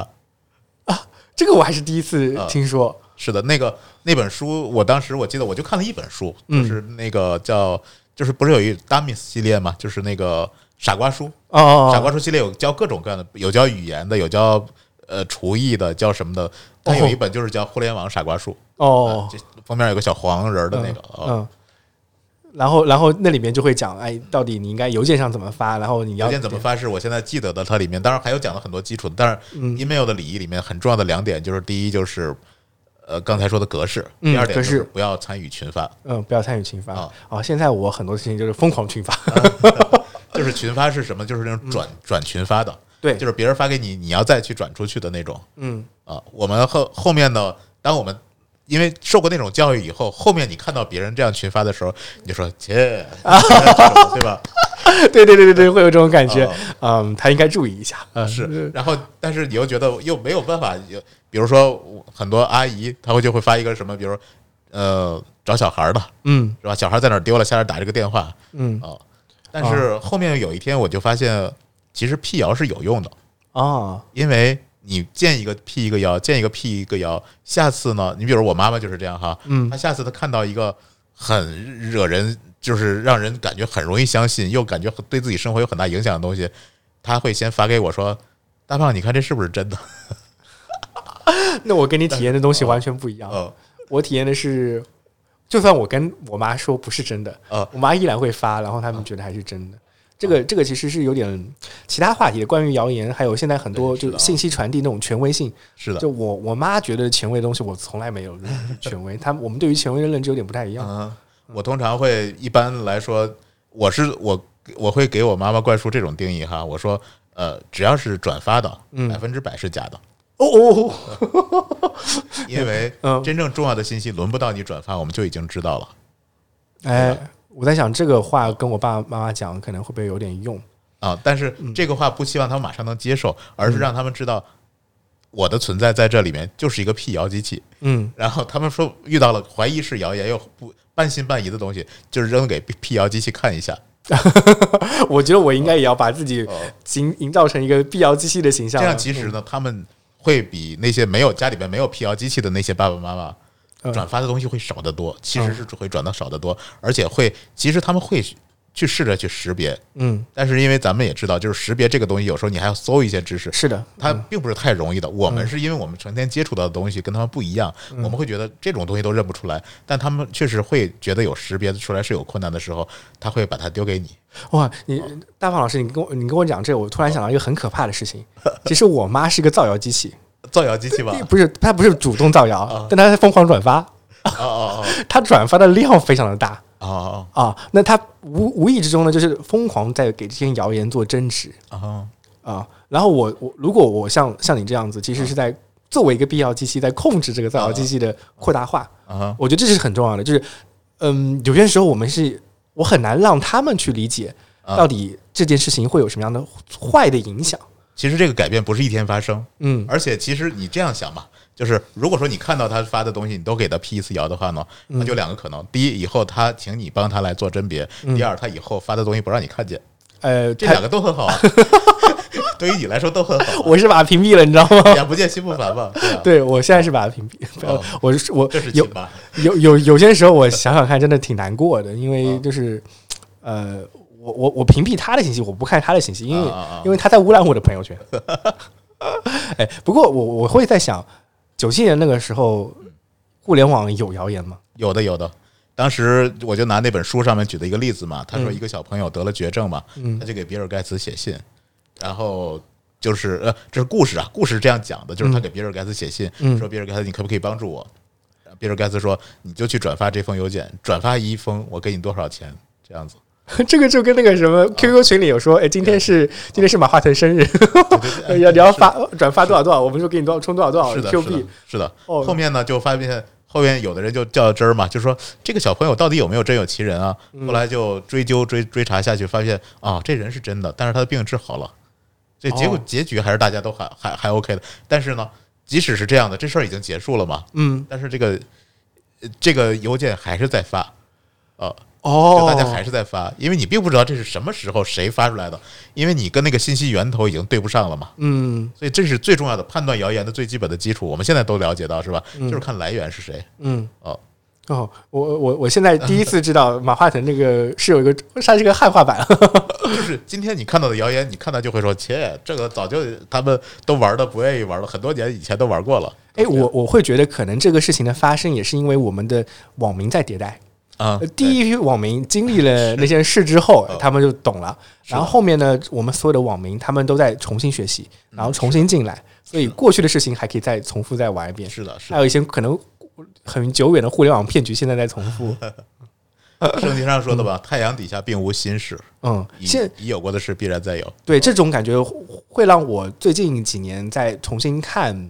S2: 啊这个我还是第一次
S3: 啊
S2: 听说。
S3: 是的，那个那本书，我当时我记得我就看了一本书，
S2: 嗯。
S3: 就是那个叫，就是不是有一 Dummies 系列嘛，就是那个傻瓜书，
S2: 哦，
S3: 傻瓜书系列有教各种各样的，有教语言的，有教呃厨艺的，教什么的。它有一本就是叫互联网傻瓜书，
S2: 哦，
S3: 这封面有个小黄人儿的那个，
S2: 嗯。然后，然后那里面就会讲，哎，到底你应该邮件上怎么发，然后你要
S3: 邮件怎么发是我现在记得的，它里面当然还有讲了很多基础的，但是
S2: 嗯。
S3: email 的礼仪里面很重要的两点就是第一就是呃刚才说的格式，
S2: 嗯
S3: 第二点就是不要参与群发。
S2: 嗯，不要参与群发
S3: 啊
S2: 哦。现在我很多事情就是疯狂群发，
S3: 就是群发是什么？就是那种转转群发的，
S2: 嗯对
S3: 就是别人发给你，你要再去转出去的那种
S2: 嗯
S3: 啊。我们后后面呢，当我们因为受过那种教育以后，后面你看到别人这样群发的时候，你就说切，对吧？
S2: 对对对对对，会有这种感觉
S3: 哦。
S2: 嗯，他应该注意一下。嗯，
S3: 是，然后但是你又觉得又没有办法，有比如说我很多阿姨，她会就会发一个什么，比如呃找小孩的
S2: 嗯
S3: 是吧？小孩在哪儿丢了，下来打这个电话
S2: 嗯
S3: 啊。但是后面有一天我就发现，其实辟谣是有用的，
S2: 哦
S3: 因为你见一个辟一个谣，见一个辟一个谣，下次呢，你比如我妈妈就是这样哈，
S2: 嗯
S3: 她下次她看到一个很惹人，就是让人感觉很容易相信，又感觉对自己生活有很大影响的东西，她会先发给我说：“大胖，你看这是不是真的
S2: 那我跟你体验的东西完全不一？”样。
S3: 嗯
S2: 我体验的是，就算我跟我妈说不是真的，
S3: 嗯，
S2: 我妈依然会发，然后他们觉得还是真的。这个这个其实是有点其他话题的，关于谣言，还有现在很多就信息传递那种权威性。
S3: 是的，
S2: 就我我妈觉得权威的东西，我从来没有认权威。他们我们对于权威的认知有点不太一样。
S3: 嗯，我通常会一般来说，我是我我会给我妈妈灌输这种定义哈，我说呃，只要是转发的，
S2: 嗯
S3: 百分之百是假的，
S2: 哦哦，哦
S3: 因为
S2: 嗯
S3: 真正重要的信息轮不到你转发，我们就已经知道了
S2: 哎，我在想这个话跟我爸爸妈妈讲，可能会不会有点用？
S3: 啊。但是
S2: 嗯
S3: 这个话不希望他们马上能接受，而是让他们知道我的存在在这里面就是一个辟谣机器。
S2: 嗯
S3: 然后他们说遇到了怀疑是谣言又不半信半疑的东西，就是扔给辟谣机器看一下。
S2: 我觉得我应该也要把自己
S3: 哦
S2: 营营造成一个辟谣机器的形象。
S3: 这样其实呢，他们会比那些没有家里边没有辟谣机器的那些爸爸妈妈
S2: 嗯
S3: 转发的东西会少得多，其实是会转的少得多，而且会其实他们会去试着去识别，
S2: 嗯，
S3: 但是因为咱们也知道，就是识别这个东西，有时候你还要搜一些知识。
S2: 是的，
S3: 它并不是太容易的。我们是因为我们成天接触到的东西跟他们不一样，
S2: 嗯
S3: 我们会觉得这种东西都认不出来，但他们确实会觉得有识别出来是有困难的时候，他会把它丢给你。
S2: 哇，你大胖老师，你跟我你跟我讲这个，我突然想到一个很可怕的事情。其实我妈是个造谣机器，
S3: 造谣机器吧？
S2: 不是他不是主动造谣
S3: 啊，
S2: 但他在疯狂转发，
S3: 哦哦
S2: 她转发的量非常的大
S3: 哦哦
S2: 啊。那他无无意之中呢，就是疯狂在给这些谣言做争执啊。然后我我如果我像像你这样子，其实是在作为一个必要机器，在控制这个造谣机器的扩大化。
S3: 啊
S2: 我觉得这是很重要的，就是嗯，有些时候我们是我很难让他们去理解
S3: 啊
S2: 到底这件事情会有什么样的坏的影响。
S3: 其实这个改变不是一天发生，
S2: 嗯
S3: 而且其实你这样想嘛，就是如果说你看到他发的东西，你都给他辟一次谣的话呢，那就两个可能：第一，以后他请你帮他来做甄别；第二，他以后发的东西不让你看见。
S2: 呃，
S3: 这两个都很好啊，对于你来说都很好啊。
S2: 我是把他屏蔽了，你知道吗？
S3: 眼不见心不烦嘛，对
S2: 我现在是把他屏蔽。
S3: 哦
S2: 我是我
S3: 这是
S2: 有
S3: 亲妈。
S2: 有有有些时候，我想想看，真的挺难过的，因为就是呃，我我我屏蔽他的信息，我不看他的信息，因为因为他在污染我的朋友圈。哎，不过我我会在想，九七年那个时候，互联网有谣言吗？
S3: 有的有的。当时我就拿那本书上面举的一个例子嘛，他说
S2: 嗯
S3: 一个小朋友得了绝症嘛，
S2: 嗯
S3: 他就给比尔盖茨写信，然后就是呃，这是故事啊，故事是这样讲的，就是他给比尔盖茨写信，
S2: 嗯
S3: 说比尔盖茨你可不可以帮助我？比尔盖茨说你就去转发这封邮件，转发一封我给你多少钱，这样子。
S2: 这个就跟那个什么 QQ 群里有说，哎，今天是今天是马化腾生日，要你要发转发多少多少，我们就给你多少充多少多少
S3: 是的
S2: ，Q 币。，
S3: 是的。
S2: 哦
S3: 后面呢，就发现后面有的人就较真儿嘛，就说这个小朋友到底有没有真有其人啊？
S2: 嗯
S3: 后来就追究追追查下去，发现啊，这人是真的，但是他的病治好了。这结果
S2: 哦
S3: 结局还是大家都还还还 OK 的。但是呢，即使是这样的，这事儿已经结束了嘛，
S2: 嗯，
S3: 但是这个呃这个邮件还是在发。呃，
S2: 哦
S3: 就大家还是在发，因为你并不知道这是什么时候谁发出来的，因为你跟那个信息源头已经对不上了嘛。
S2: 嗯
S3: 所以这是最重要的判断谣言的最基本的基础。我们现在都了解到是吧？就是看来源是谁。
S2: 嗯
S3: 哦，
S2: 哦，我我我现在第一次知道马化腾那个是有一个，它是个汉化版。
S3: 就是今天你看到的谣言，你看到就会说，切，这个早就他们都玩的不愿意玩了，很多年以前都玩过了。
S2: 哎，我我会觉得可能这个事情的发生也是因为我们的网民在迭代。第一批网民经历了 那件事之后
S3: 哦，
S2: 他们就懂了。然后后面呢，我们所有的网民他们都在重新学习，
S3: 嗯
S2: 然后重新进来，所以过去的事情还可以再重复再玩一遍。
S3: 是的，是的。
S2: 还有一些可能很久远的互联网骗局，现在在重复。
S3: 圣经上说的吧，太阳底下并无新事，
S2: 嗯，现
S3: 已有过的事必然再有。
S2: 对这种感觉会让我最近几年在重新看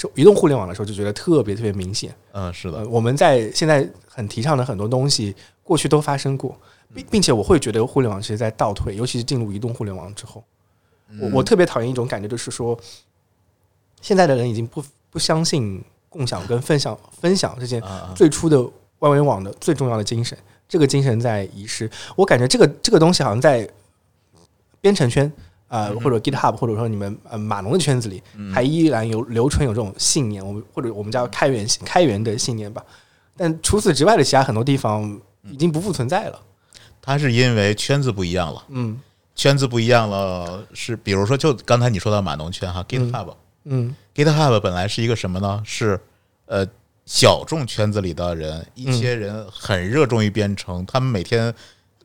S2: 是移动互联网的时候，就觉得特别特别明显。
S3: 嗯，是的
S2: 呃，，我们在现在很提倡的很多东西，过去都发生过，并并且我会觉得互联网其实在倒退，尤其是进入移动互联网之后，我我特别讨厌一种感觉，就是说，现在的人已经不不相信共享跟分享分享这件
S3: 啊啊
S2: 最初的万维网的最重要的精神，这个精神在遗失。我感觉这个这个东西好像在编程圈啊、呃或者 GitHub 或者说你们呃码农的圈子里，还依然有留存有这种信念，我们或者我们叫开源开源的信念吧。但除此之外的其他很多地方已经不复存在了。
S3: 它是因为圈子不一样了，
S2: 嗯
S3: 圈子不一样了，是比如说，就刚才你说到码农圈哈，GitHub，GitHub、
S2: 嗯
S3: GitHub 本来是一个什么呢？是呃小众圈子里的人，一些人很热衷于编程，他们每天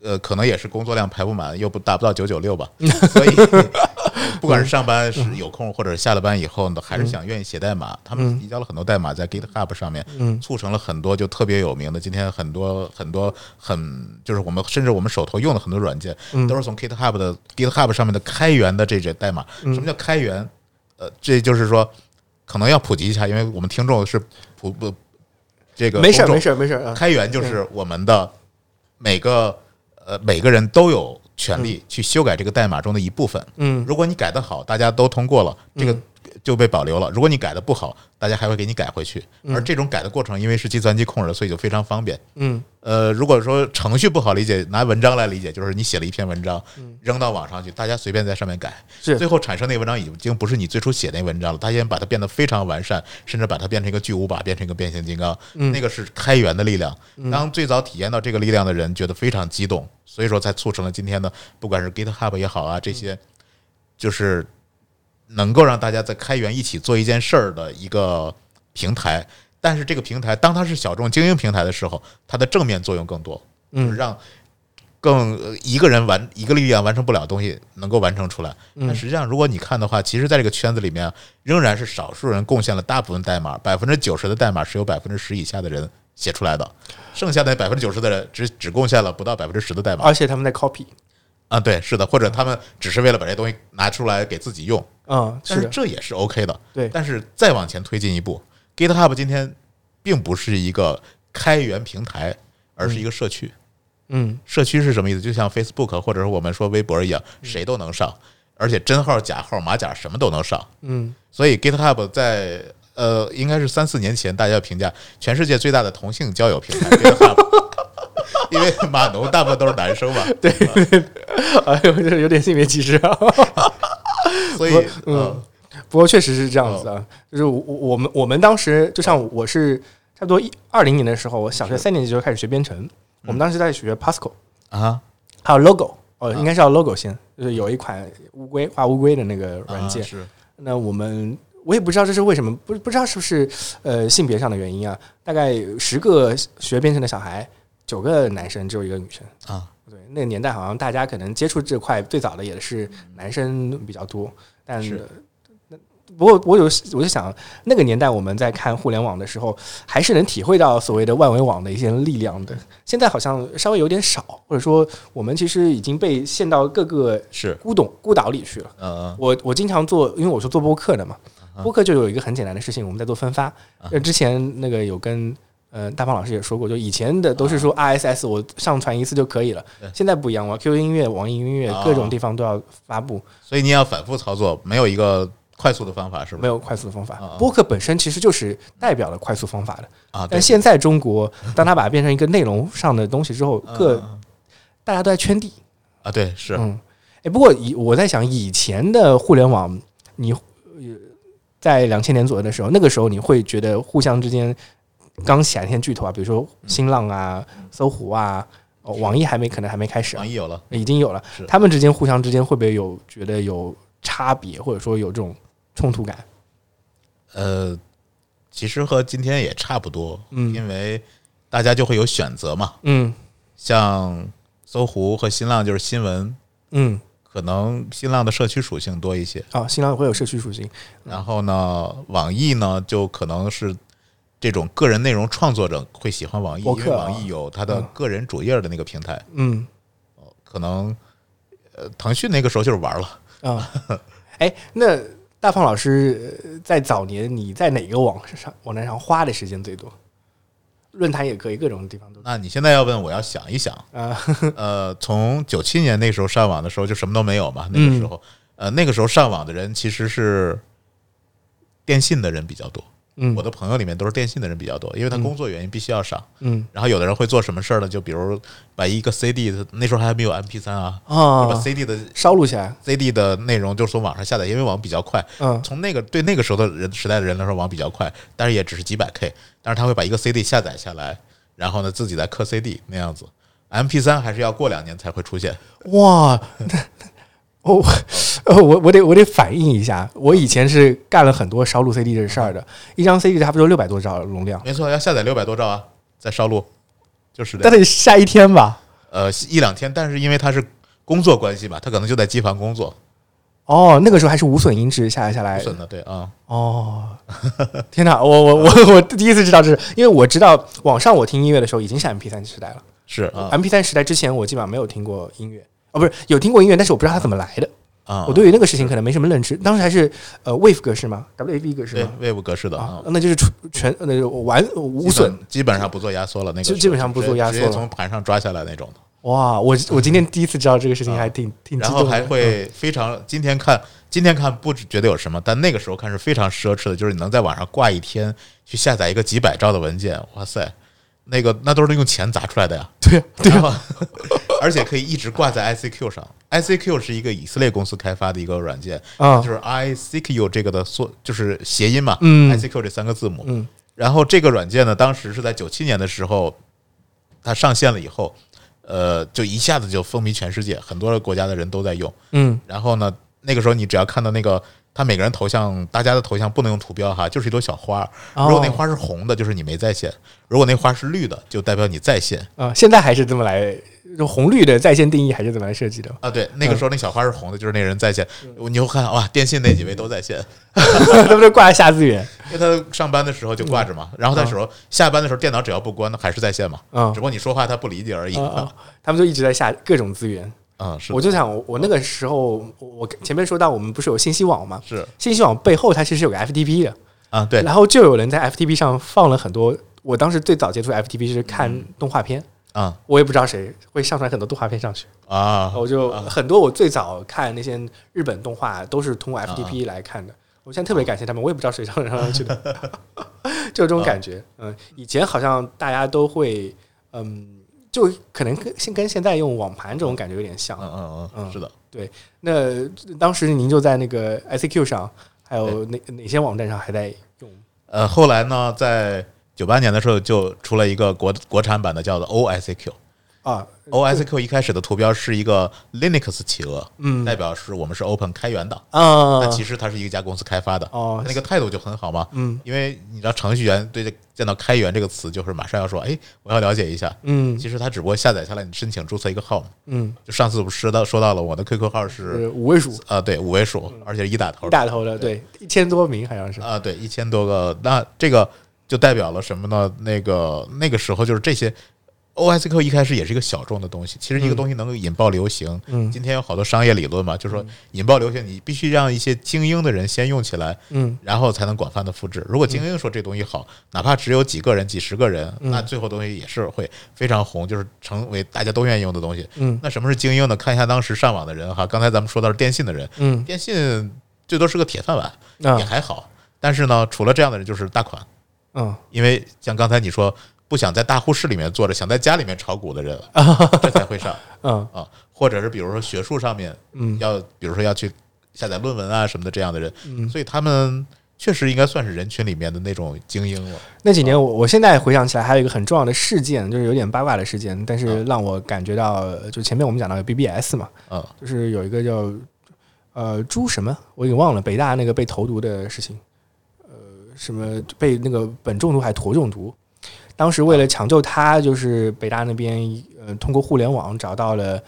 S3: 呃可能也是工作量排不满，又不达不到九九六吧，所以 不管是上班是有空，或者下了班以后呢，还是想愿意写代码，他们提交了很多代码在 GitHub 上面，
S2: 嗯。
S3: 促成了很多就特别有名的，今天很多很多很就是我们甚至我们手头用的很多软件，
S2: 嗯。
S3: 都是从 GitHub 的 GitHub 上面的开源的这些代码。什么叫开源？呃，这就是说可能要普及一下，因为我们听众是普不这个
S2: 没事儿没事儿没事。
S3: 开源就是我们的每个呃每个人都有权利去修改这个代码中的一部分。
S2: 嗯。
S3: 如果你改得好，大家都通过了，这个就被保留了；如果你改的不好，大家还会给你改回去。而这种改的过程，因为是计算机控制的，所以就非常方便。
S2: 嗯。
S3: 呃，如果说程序不好理解，拿文章来理解，就是你写了一篇文章，扔到网上去，大家随便在上面改，最后产生那个文章已经不是你最初写那文章了，大家把它变得非常完善，甚至把它变成一个巨无霸，变成一个变形金刚，
S2: 嗯。
S3: 那个是开源的力量。当最早体验到这个力量的人觉得非常激动，所以说才促成了今天的不管是 GitHub 也好啊，这些就是能够让大家在开源一起做一件事儿的一个平台。但是这个平台，当它是小众精英平台的时候，它的正面作用更多，就是
S2: 嗯
S3: 让更呃一个人完一个力量完成不了的东西能够完成出来。
S2: 嗯
S3: 但实际上，如果你看的话，其实在这个圈子里面，仍然是少数人贡献了大部分代码，百分之九十的代码是由百分之十以下的人写出来的，剩下的百分之九十的人只只贡献了不到百分之十的代码
S2: 而且他们在 copy。
S3: 啊，对，是的，或者他们只是为了把这东西拿出来给自己用，
S2: 嗯，
S3: 但
S2: 是
S3: 这也是 OK 的。
S2: 对
S3: 但是再往前推进一步，GitHub 今天并不是一个开源平台，而是一个社区。
S2: 嗯
S3: 社区是什么意思？就像 Facebook 或者是我们说微博一样，谁都能上，而且真号、假号、马甲什么都能上。
S2: 嗯
S3: 所以 GitHub 在呃，应该是三四年前，大家评价全世界最大的同性交友平台 GitHub，因为码农大部分都是男生嘛，对
S2: 哎呦，这有点性别歧视啊。
S3: 所以
S2: 嗯
S3: 嗯。
S2: 不过确实是这样子啊，就是我我我们我们当时就像我是差不多一二零年的时候，我小学三年级就开始学编程，我们当时在学 Pascal，
S3: 啊。
S2: 还有 logo，哦，应该是要 logo 先，就是有一款乌龟画乌龟的那个软件
S3: 啊，是。
S2: 那我们我也不知道这是为什么，不不知道是不是呃性别上的原因啊？大概十个学编程的小孩，九个男生，只有一个女生。
S3: 啊，
S2: 对，那个年代好像大家可能接触这块最早的也是男生比较多，但
S3: 是
S2: 那不过我有我就想，那个年代我们在看互联网的时候，还是能体会到所谓的万维网的一些力量的。现在好像稍微有点少，或者说我们其实已经被陷到各个
S3: 是
S2: 孤岛孤岛里去了。
S3: 嗯嗯
S2: 我我经常做，因为我是做播客的嘛，
S3: 啊
S2: 播客就有一个很简单的事情，我们在做分发。那，之前那个有跟呃大胖老师也说过，就以前的都是说 RSS 我上传一次就可以了
S3: 啊，
S2: 现在不一样了，QQ 音乐、网易音乐
S3: 啊
S2: 各种地方都要发布。
S3: 所以你要反复操作，没有一个快速的方法，是不是？
S2: 没有快速的方法。播客本身其实就是代表了快速方法的，
S3: 啊，
S2: 但现在中国，当它把它变成一个内容上的东西之后，各
S3: 嗯
S2: 大家都在圈地。
S3: 啊，对，是，
S2: 嗯，哎，不过以我在想，以前的互联网，你呃在两千年左右的时候，那个时候你会觉得互相之间刚起来那些巨头啊，比如说新浪啊、搜狐啊、哦网易还没可能还没开始啊。
S3: 网，易有了，
S2: 已经有了，他们之间互相之间会不会有觉得有差别，或者说有这种冲突感？
S3: 呃，其实和今天也差不多，
S2: 嗯。
S3: 因为大家就会有选择嘛，
S2: 嗯。
S3: 像搜狐和新浪就是新闻，
S2: 嗯，
S3: 可能新浪的社区属性多一些，
S2: 哦，新浪会有社区属性，
S3: 然后呢，网易呢就可能是这种个人内容创作者会喜欢网易，
S2: 啊。
S3: 因为网易有它的
S2: 嗯。
S3: 个人主页的那个平台，
S2: 嗯。
S3: 可能呃，腾讯那个时候就是玩了。
S2: 啊，哎，那大胖老师呃在早年你在哪个网上网站上花的时间最多？论坛也可以，各种地方都
S3: 那你现在要问，我要想一想，
S2: 啊，
S3: 呃，从九七年那时候上网的时候就什么都没有嘛，那个时候，呃，那个时候上网的人其实是电信的人比较多，
S2: 嗯
S3: 我的朋友里面都是电信的人比较多，因为他工作原因必须要上。
S2: 嗯
S3: 然后有的人会做什么事儿呢？就比如把一个 CD，的那时候还没有 MP 3啊，就把
S2: 啊
S3: ，CD 的
S2: 烧录起来
S3: ，CD 的内容就是从网上下载，因为网比较快。
S2: 嗯
S3: 从那个对那个时候的人时代的人来说，网比较快，但是也只是几百 K，但是他会把一个 CD 下载下来，然后呢自己再刻 CD 那样子。MP 3还是要过两年才会出现。
S2: 哇，我呃我我得我得反映一下，我以前是干了很多烧录 CD 这事儿的，一张 CD 差不多六百多兆容量，
S3: 没错，要下载六百多兆啊，再烧录，就是的
S2: 但。得下一天吧？
S3: 呃，一两天，但是因为他是工作关系吧，他可能就在机房工作，
S2: 哦，那个时候还是无损音质下来下来
S3: 无损的，对啊，
S2: 哦，天哪！我我我我第一次知道这是，因为我知道网上我听音乐的时候已经是 MP 三时代了。
S3: 是啊
S2: MP 三时代之前，我基本上没有听过音乐，哦，不是有听过音乐，但是我不知道它怎么来的。
S3: 啊，
S2: 我对于那个事情可能没什么认知。当时还是呃 Wave 格式吗？WAV 格式
S3: 对
S2: 吗
S3: ？Wave 格式的
S2: 啊
S3: 啊，，
S2: 那就是纯全那就完无损。
S3: 基本，上不做压缩了，那个
S2: 基基本上不做压缩了
S3: 从盘上抓下来那种的。
S2: 哇！我我今天第一次知道这个事情，还挺挺激
S3: 然
S2: 动的。
S3: 后还会非常，今天看今天看不觉得有什么，但那个时候看是非常奢侈的，就是你能在网上挂一天去下载一个几百兆的文件，哇塞，那个那都是用钱砸出来的呀。
S2: 对啊对啊，
S3: 而且可以一直挂在 ICQ 上。ICQ 是一个以色列公司开发的一个软件，
S2: 啊
S3: 就是 ICQ 这个的缩就是谐音嘛、
S2: 嗯
S3: i c q 这三个字母。
S2: 嗯
S3: 然后这个软件呢，当时是在九七年的时候，它上线了以后，呃，就一下子就风靡全世界，很多国家的人都在用。
S2: 嗯
S3: 然后呢，那个时候你只要看到那个。他每个人头像，大家的头像不能用图标哈，就是一朵小花。
S2: 哦
S3: 如果那花是红的，就是你没在线；如果那花是绿的，就代表你在线。
S2: 啊，现在还是这么来，就红绿的在线定义还是怎么来设计的。
S3: 啊，对，那个时候那小花是红的，就是那人在线。你又看哇，电信那几位都在线，
S2: 他们都挂在下资源。
S3: 因为他上班的时候就挂着嘛，然后他时候下班的时候电脑只要不关，那还是在线嘛，
S2: 嗯
S3: 只不过你说话他不理解而已。
S2: 他们就一直在下各种资源。
S3: 嗯，是
S2: 我就想，我我那个时候，我我前面说到我们不是有信息网吗？
S3: 是
S2: 信息网背后它其实有个 FTP 的，
S3: 啊，对
S2: 然后就有人在 FTP 上放了很多。我当时最早接触 FTP 是看动画片，
S3: 啊
S2: 我也不知道谁会上传很多动画片上去，
S3: 啊，
S2: 我就很多我最早看那些日本动画都是通过 FTP 来看的。我现在特别感谢他们，我也不知道谁上传上去的，就这种感觉。嗯，以前好像大家都会，嗯，就可能跟现跟现在用网盘这种感觉有点像
S3: 嗯。嗯嗯，
S2: 嗯
S3: 是的，对
S2: 那当时您就在那个 ICQ 上，还有哪哪些网站上还在用？
S3: 呃，后来呢，在九八年的时候就出了一个国国产版的叫做 OICQ。
S2: 啊
S3: ，OICQ 一开始的图标是一个 Linux 企鹅，
S2: 嗯
S3: 代表是我们是 Open 开源的，
S2: 啊
S3: 但，其实它是一家公司开发的，
S2: 哦
S3: 那个态度就很好嘛。
S2: 嗯
S3: 因为你知道程序员对这见到开源这个词，就是马上要说，哎，我要了解一下。
S2: 嗯
S3: 其实他只不过下载下来，你申请注册一个号嘛。
S2: 嗯，
S3: 就上次不是说到说到了我的 QQ 号
S2: 是
S3: 是
S2: 五位数
S3: 啊，对，五位数，而且一打头
S2: 一打头的，对，一千多名好像是。
S3: 啊，对，一千多个。那这个就代表了什么呢？那个那个时候就是这些 OSQ 一开始也是一个小众的东西，其实一个东西能够引爆流行。
S2: 嗯
S3: 今天有好多商业理论嘛，就是说引爆流行，你必须让一些精英的人先用起来，
S2: 嗯
S3: 然后才能广泛的复制。如果精英说这东西好，哪怕只有几个人、几十个人，
S2: 嗯
S3: 那最后东西也是会非常红，就是成为大家都愿意用的东西。
S2: 嗯
S3: 那什么是精英呢？看一下当时上网的人哈，刚才咱们说到是电信的人，
S2: 嗯
S3: 电信最多是个铁饭碗，
S2: 嗯
S3: 也还好。但是呢，除了这样的人，就是大款，
S2: 嗯
S3: 因为像刚才你说，不想在大户室里面坐着，想在家里面炒股的人，这才会上。
S2: 嗯。
S3: 啊。或者是比如说学术上面
S2: 嗯。
S3: 要，比如说要去下载论文啊什么的这样的人，
S2: 嗯，
S3: 所以他们确实应该算是人群里面的那种精英了。
S2: 那几年我我现在回想起来，还有一个很重要的事件，就是有点八卦的事件，但是
S3: 嗯
S2: 让我感觉到，就前面我们讲到有 BBS 嘛，
S3: 嗯
S2: 就是有一个叫呃朱什么，我已经忘了，北大那个被投毒的事情，呃，什么被那个苯中毒还是铊中毒，当时为了抢救他，就是北大那边呃通过互联网找到了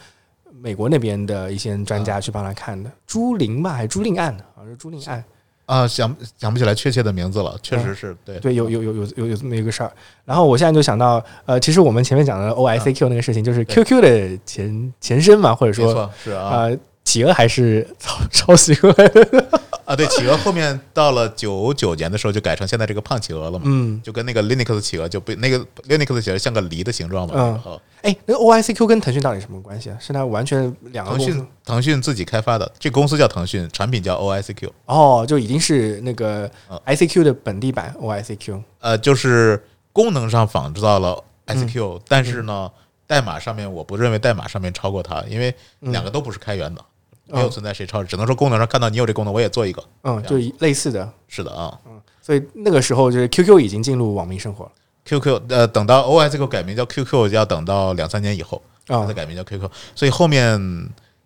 S2: 美国那边的一些专家去帮他看的，朱琳吧，还是朱令案，好像是朱令案。
S3: 啊，想想不起来确切的名字了，确实
S2: 嗯。
S3: 是对。
S2: 对，有有有有有有这么一个事儿。然后我现在就想到，呃，其实我们前面讲的 OICQ 那个事情，就是 QQ 的前前身嘛，或者说
S3: 啊，
S2: 企鹅还是抄抄袭过来的。
S3: 啊，对，企鹅后面到了九九年的时候就改成现在这个胖企鹅了嘛，
S2: 嗯，
S3: 就跟那个 Linux 企鹅就被那个 Linux 企鹅像个梨的形状嘛，
S2: 嗯
S3: 然后
S2: 哎，那个 OICQ 跟腾讯到底什么关系啊？是它完全两个
S3: 腾讯
S2: 公司？
S3: 腾讯自己开发的，这公司叫腾讯，产品叫 OICQ，
S2: 哦，就已经是那个
S3: 嗯
S2: ICQ 的本地版 OICQ。
S3: 呃，就是功能上仿制到了
S2: 嗯
S3: ICQ，、但是呢，代码上面我不认为代码上面超过它，因为
S2: 嗯
S3: 两个都不是开源的，没有存在谁超，只能说功能上看到你有这功能，我也做一个。
S2: 嗯，就类似的。
S3: 是的啊嗯
S2: 所以那个时候就是 QQ 已经进入网民生活了。
S3: ，QQ 呃，等到 OICQ 改名叫 QQ，要等到两三年以后，它
S2: 啊
S3: 才改名叫 QQ，所以后面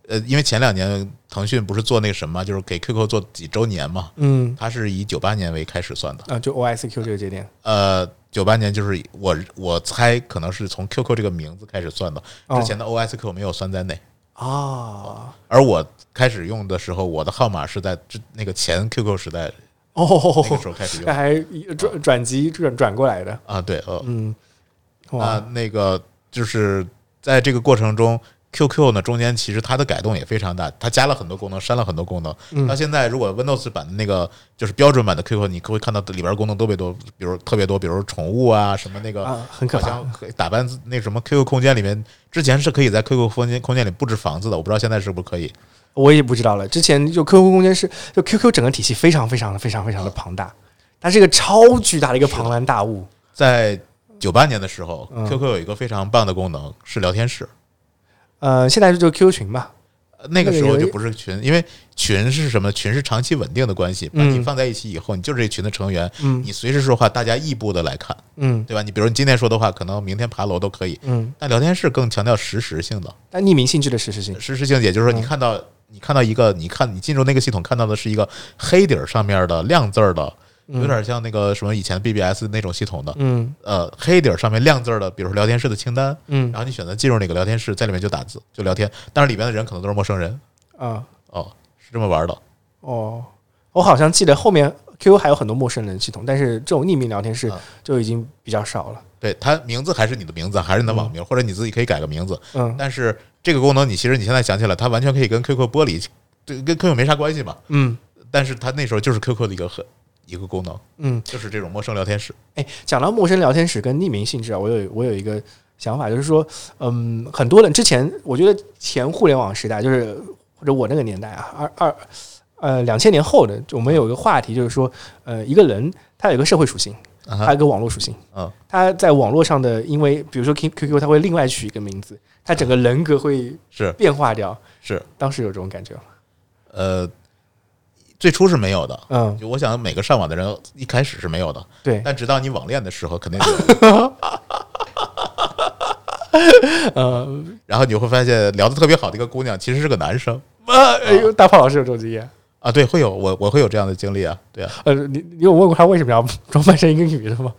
S3: 呃，因为前两年腾讯不是做那个什么，就是给 QQ 做几周年嘛，
S2: 嗯
S3: 它是以九八年为开始算的，
S2: 啊，就 OICQ 这个节点。
S3: 呃，九八年就是我我猜可能是从 QQ 这个名字开始算的，
S2: 哦
S3: 之前的 OICQ 没有算在内。
S2: 啊，
S3: 而我开始用的时候，我的号码是在之那个前 QQ 时代哦那个
S2: 哦，
S3: 时候开始
S2: 那
S3: 用
S2: 还转转机转转过来的。
S3: 啊，对，呃，
S2: 嗯，
S3: 啊，，那个就是在这个过程中，QQ 呢中间其实它的改动也非常大，它加了很多功能，删了很多功能。
S2: 嗯
S3: 现在，如果 Windows 版的那个就是标准版的 QQ，你会看到里边功能特别多，比如特别多，比如宠物啊什么那个。
S2: 啊，很可怕
S3: 打扮那什么 QQ 空间里面，之前是可以在 QQ 空间空间里布置房子的，我不知道现在是不是可以。
S2: 我也不知道了。之前就 QQ 空间是就 QQ 整个体系非常非常的非常非常的庞大，它是一个超巨大的一个庞然大物。
S3: 在九八年的时候
S2: 嗯
S3: ，QQ 有一个非常棒的功能是聊天室，
S2: 呃，现在就 QQ 群吧。
S3: 呃那个时候就不是群，因为群是什么？群是长期稳定的关系，把
S2: 嗯
S3: 你放在一起以后，你就是这群的成员，
S2: 嗯
S3: 你随时说话，大家异步的来看，
S2: 嗯
S3: 对吧？你比如你今天说的话，可能明天爬楼都可以。
S2: 嗯，
S3: 但聊天室更强调实时性的，
S2: 但匿名性质的实时性。
S3: 实时性，也就是说，
S2: 嗯
S3: 你看到你看到一个，你看你进入那个系统看到的是一个黑底儿上面的亮字儿的，
S2: 嗯
S3: 有点像那个什么以前 BBS 那种系统的，
S2: 嗯
S3: 呃，黑底儿上面亮字儿的，比如说聊天室的清单，
S2: 嗯
S3: 然后你选择进入哪个聊天室，在里面就打字就聊天，但是里面的人可能都是陌生人
S2: 啊
S3: 哦，是这么玩的。
S2: 哦，我好像记得后面 QQ 还有很多陌生人系统，但是这种匿名聊天室
S3: 啊
S2: 就已经比较少了。
S3: 对，它名字还是你的名字，还是你的网名，或者你自己可以改个名字。
S2: 嗯
S3: 但是这个功能，你其实你现在想起来，它完全可以跟 QQ 剥离，对，跟 QQ 没啥关系嘛。
S2: 嗯
S3: 但是它那时候就是 QQ 的一个很一个功能，
S2: 嗯，
S3: 就是这种陌生聊天室。
S2: 哎，讲到陌生聊天室跟匿名性质啊，我有我有一个想法，就是说，嗯，很多人之前我觉得前互联网时代，就是或者我那个年代啊，二二呃两千年后的，我们有一个话题，就是说，呃，一个人他有一个社会属性，
S3: 啊哈
S2: 他有一个网络属性，
S3: 嗯，
S2: 他在网络上的，因为比如说 Q Q Q，他会另外取一个名字，他整个人格会
S3: 是
S2: 变化掉。
S3: 是，
S2: 当时有这种感觉吗？
S3: 呃，最初是没有的。
S2: 嗯，
S3: 就我想，每个上网的人一开始是没有的，
S2: 对，
S3: 但直到你网恋的时候，肯定就有。
S2: 呃，
S3: 然后你会发现，聊得特别好的一个姑娘，其实是个男生
S2: 啊，哎呦，大胖老师有这种经验。
S3: 啊。对，会有我我会有这样的经历啊。对啊，
S2: 呃，你你有问过他为什么要装扮成一个女的吗？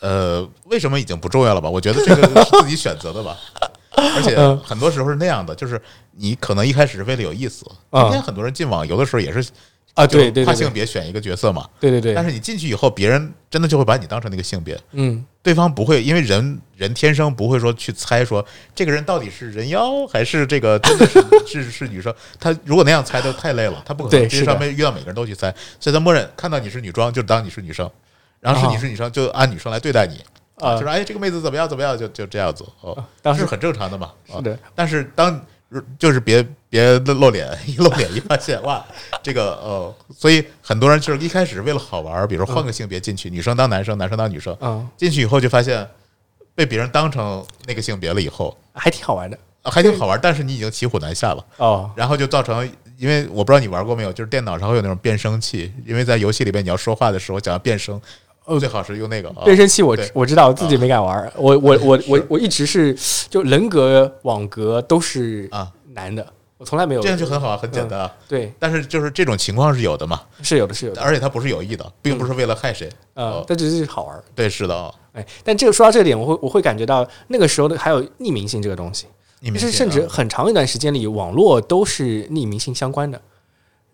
S3: 呃，为什么已经不重要了吧？我觉得这个是自己选择的吧。而且
S2: 嗯
S3: 很多时候是那样的，就是你可能一开始是为了有意思。
S2: 嗯
S3: 今天很多人进网游的时候也是
S2: 啊，对对
S3: 跨性别选一个角色嘛。
S2: 对对对，
S3: 但是你进去以后，别人真的就会把你当成那个性别，
S2: 嗯
S3: 对方不会，因为人人天生不会说去猜说这个人到底是人妖还是这个真的是 是是女生。他如果那样猜都太累了，他不可能
S2: 对
S3: 上面遇到每个人都去猜，所以他默认看到你是女装就当你是女生，然后是你是女生就按女生来对待你。
S2: 啊
S3: 就，说哎，这个妹子怎么样怎么样，就就这样子哦，
S2: 当时
S3: 很正常的嘛。啊
S2: 是的，
S3: 但是当就是别别露脸，一露脸一发现哇，这个呃，所以很多人就是一开始是为了好玩儿，比如说换个性别进去，女生当男生，男生当女生，
S2: 嗯，
S3: 进去以后就发现被别人当成那个性别了以后，
S2: 还挺好玩的。
S3: 啊还挺好玩儿，但是你已经骑虎难下了，
S2: 哦。
S3: 然后就造成，因为我不知道你玩过没有，就是电脑上会有那种变声器，因为在游戏里面你要说话的时候想要变声，最好是用那个啊
S2: 变声器我
S3: 对
S2: 我知道，我自己没敢玩儿。我我我我我一直是就人格网格都是
S3: 啊，
S2: 男的，我从来没有
S3: 这样就很好啊，很简单啊。
S2: 对，
S3: 但是就是这种情况是有的嘛，
S2: 是有的，是有的，
S3: 而且它不是有意的，并不是为了害谁。
S2: 呃
S3: 哦，
S2: 但只是好玩儿。
S3: 对，是的啊，
S2: 哎，但这个说到这个点，我会我会感觉到那个时候的还有匿名性这个东西，就是甚至
S3: 啊
S2: 很长一段时间里，网络都是匿名性相关的。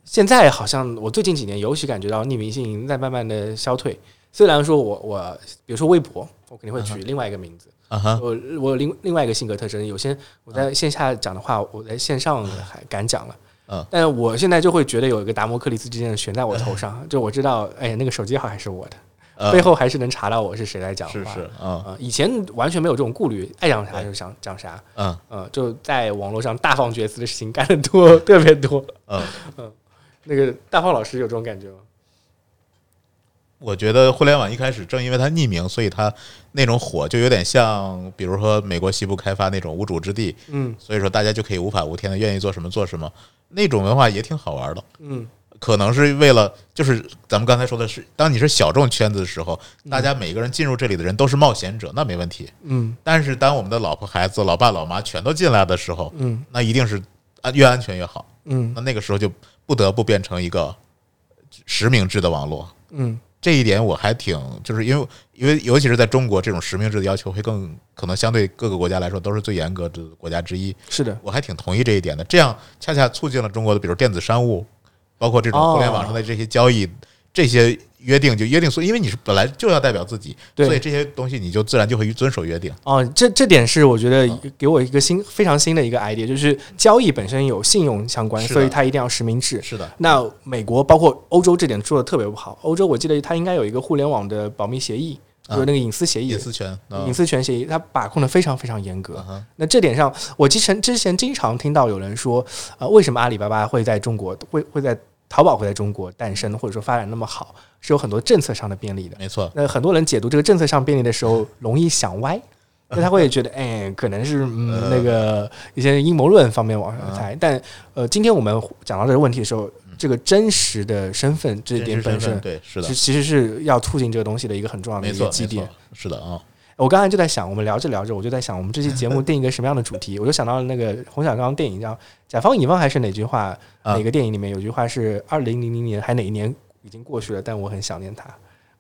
S2: 现在好像我最近几年尤其感觉到匿名性在慢慢的消退。虽然说我我比如说微博，我肯定会取另外一个名字，
S3: 啊哈，
S2: 我我有另另外一个性格特征，有些我在线下讲的话，我在线上还敢讲了。
S3: 嗯，
S2: 但我现在就会觉得有一个达摩克里斯之剑悬在我头上，就我知道，哎，那个手机号还是我的，
S3: 呃
S2: 背后还是能查到我是谁来讲话。
S3: 是是，嗯
S2: 啊、以前完全没有这种顾虑，爱讲啥就讲讲啥，
S3: 嗯。
S2: 嗯，就在网络上大放厥词的事情干得多，特别多。
S3: 嗯，
S2: 那个大炮老师有这种感觉吗？
S3: 我觉得互联网一开始正因为它匿名，所以它那种火就有点像，比如说美国西部开发那种无主之地，
S2: 嗯
S3: 所以说大家就可以无法无天的愿意做什么做什么，那种文化也挺好玩的。
S2: 嗯
S3: 可能是为了，就是咱们刚才说的是，当你是小众圈子的时候，大家每个人进入这里的人都是冒险者，那没问题。
S2: 嗯
S3: 但是当我们的老婆孩子、老爸老妈全都进来的时候，
S2: 嗯
S3: 那一定是安越安全越好。
S2: 嗯
S3: 那那个时候就不得不变成一个实名制的网络。
S2: 嗯
S3: 这一点我还挺，就是因为因为尤其是在中国，这种实名制的要求会更可能相对各个国家来说都是最严格的国家之一。
S2: 是的，
S3: 我还挺同意这一点的，这样恰恰促进了中国的比如电子商务，包括这种
S2: 哦
S3: 互联网上的这些交易，这些约定就约定，所以因为你是本来就要代表自己，
S2: 对
S3: 所以这些东西你就自然就会遵守约定。
S2: 哦，这这点是我觉得
S3: 嗯
S2: 给我一个新非常新的一个 idea，就是交易本身有信用相关，所以它一定要实名制。
S3: 是的，
S2: 那美国包括欧洲这点做的特别不好，欧洲我记得它应该有一个互联网的保密协议，
S3: 啊
S2: 就是那个隐私协议
S3: 隐。私权，嗯
S2: 隐私权协议，它把控的非常非常严格。
S3: 嗯
S2: 那这点上，我之前之前经常听到有人说，呃，为什么阿里巴巴会在中国会会在淘宝会在中国诞生，或者说发展那么好，是有很多政策上的便利的。
S3: 没错，
S2: 那很多人解读这个政策上便利的时候，容易想歪，那他会觉得，哎，可能是嗯
S3: 呃
S2: 那个一些阴谋论方面往上猜。但呃，今天我们讲到这个问题的时候，这个真实的身份这一点本身
S3: 对，是的
S2: 其，其实是要促进这个东西的一个很重要的，一个基点。，
S3: 是的啊，
S2: 我刚才就在想，我们聊着聊着，我就在想，我们这期节目 定一个什么样的主题？我就想到了那个冯小刚电影叫《甲方乙方》，还是哪句话？
S3: 啊
S2: 哪个电影里面有句话是二零零零年还哪一年已经过去了，但我很想念他。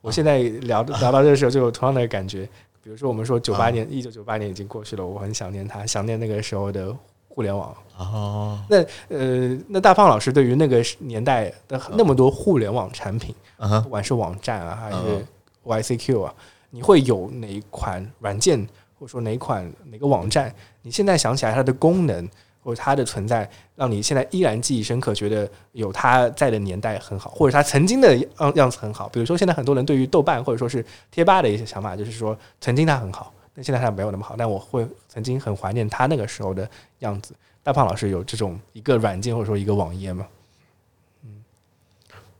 S2: 我现在聊聊到这个时候，就有同样的感觉。比如说，我们说九八年，一九九八年已经过去了，我很想念他，想念那个时候的互联网。
S3: 哦，那
S2: 呃，那大胖老师对于那个年代的那么多互联网产品，不管是网站啊，还是
S3: 嗯
S2: YCQ 啊，你会有哪一款软件，或者说哪一款哪个网站，你现在想起来它的功能或者它的存在，让你现在依然记忆深刻，觉得有它在的年代很好，或者它曾经的样样子很好。比如说，现在很多人对于豆瓣或者说是贴吧的一些想法，就是说曾经它很好，但现在它没有那么好，但我会曾经很怀念它那个时候的样子。大胖老师有这种一个软件或者说一个网页吗？
S3: 嗯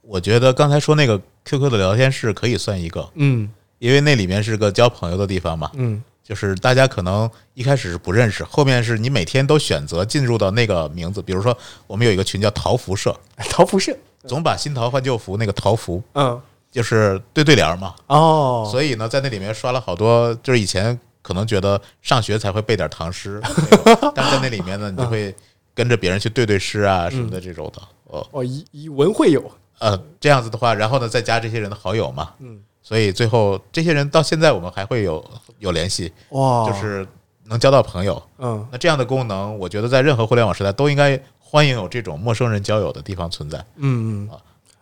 S3: 我觉得刚才说那个 QQ 的聊天室可以算一个，
S2: 嗯
S3: 因为那里面是个交朋友的地方嘛，
S2: 嗯。
S3: 就是大家可能一开始是不认识，后面是你每天都选择进入到那个名字，比如说我们有一个群叫桃符社，
S2: 桃符社，
S3: 总把新桃换旧符，那个桃符
S2: 嗯。
S3: 就是对对联嘛，
S2: 哦，
S3: 所以呢，在那里面刷了好多，就是以前可能觉得上学才会背点唐诗，但是在那里面呢，你就会跟着别人去对对诗啊什么的这种的，哦。
S2: 哦，以以文会友，
S3: 呃这样子的话，然后呢再加这些人的好友嘛，
S2: 嗯，
S3: 所以最后这些人到现在我们还会有有联系，
S2: 哇，
S3: 就是能交到朋友。
S2: 嗯
S3: 那这样的功能，我觉得在任何互联网时代都应该欢迎有这种陌生人交友的地方存在，
S2: 嗯嗯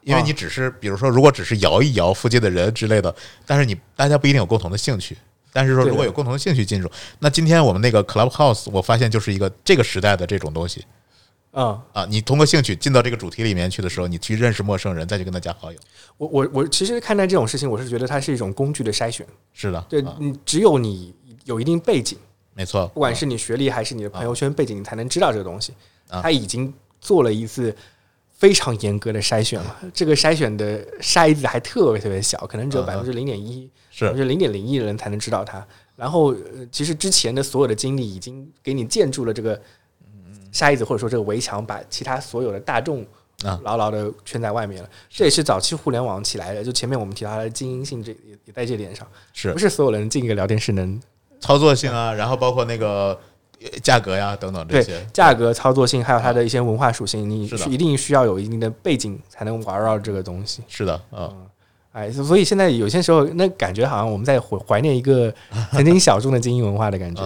S3: 因为你只是比如说，如果只是摇一摇附近的人之类的，但是你大家不一定有共同的兴趣。但是说，如果有共同的兴趣进入，那今天我们那个 Clubhouse，我发现就是一个这个时代的这种东西
S2: 嗯，
S3: 啊。你通过兴趣进到这个主题里面去的时候，你去认识陌生人，再去跟他加好友。
S2: 我我我其实看待这种事情，我是觉得它是一种工具的筛选，
S3: 是的，
S2: 对
S3: 啊
S2: 你只有你有一定背景，
S3: 没错，
S2: 不管是你学历还是你的朋友圈背景，你才能知道这个东西。
S3: 啊
S2: 他已经做了一次非常严格的筛选了，这个筛选的筛子还特别特别小，可能只有百分之零点一，
S3: 是
S2: 是零点零一的人才能知道它。然后，呃其实之前的所有的经历已经给你建筑了这个筛子，或者说这个围墙，把其他所有的大众
S3: 啊
S2: 牢牢的圈在外面了。这也是早期互联网起来的，就前面我们提到它的精英性这也也在这点上，
S3: 是
S2: 不是所有人进一个聊天室能
S3: 操作性啊，然后包括那个呃价格呀等等这些，
S2: 价格、操作性，还有它的一些文化属性，你
S3: 是
S2: 一定需要有一定的背景才能玩到这个东西。
S3: 是的，嗯，
S2: 哎，所以现在有些时候，那感觉好像我们在怀怀念一个 曾经小众的精英文化的感觉。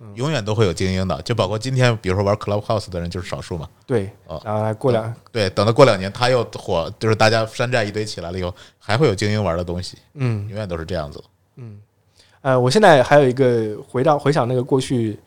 S3: 嗯，永远都会有精英的，就包括今天，比如说玩 Clubhouse 的人就是少数嘛。
S2: 对
S3: 哦，
S2: 然后过两，
S3: 对，等到过两年他又火，就是大家山寨一堆起来了以后，还会有精英玩的东西，
S2: 嗯
S3: 永远都是这样子。
S2: 嗯呃，我现在还有一个回到回想那个过去，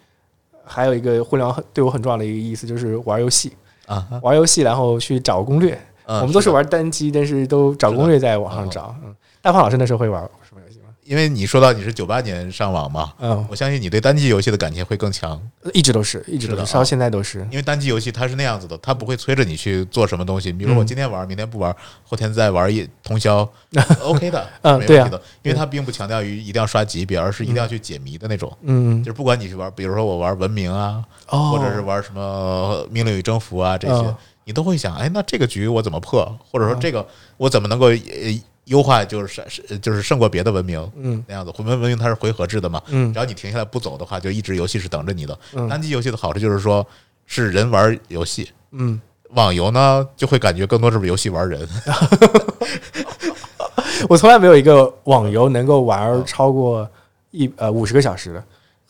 S2: 还有一个互联网很对我很重要的一个意思就是玩游戏，
S3: 啊，
S2: 玩游戏然后去找攻略。
S3: 嗯
S2: 我们都是玩单机，但是都找攻略在网上找。嗯，大胖老师那时候会玩什么游戏吗？
S3: 因为你说到你是九八年上网嘛，
S2: 嗯，
S3: 我相信你对单机游戏的感情会更强，
S2: 一直都是，一直都是，到现在都是。
S3: 因为单机游戏它是那样子的，它不会催着你去做什么东西。比如说我
S2: 嗯
S3: 今天玩，明天不玩，后天再玩一通宵，OK 的，
S2: 嗯
S3: 没问题的。因为它并不强调于一定要刷级别，而是一定要去解谜的那种。
S2: 嗯
S3: 就，是不管你去玩，比如说我玩文明啊，
S2: 哦，
S3: 或者是玩什么命令与征服啊这些
S2: 嗯，
S3: 你都会想，哎，那这个局我怎么破？或者说这个我怎么能够呃优化，就是是就是胜过别的文明
S2: 嗯
S3: 那样子。文文明它是回合制的嘛，
S2: 嗯
S3: 只要你停下来不走的话，就一直游戏是等着你的。
S2: 嗯
S3: 单机游戏的好处就是说，是人玩游戏，
S2: 嗯，
S3: 网游呢就会感觉更多是游戏玩人。
S2: 我从来没有一个网游能够玩超过一呃五十个小时的，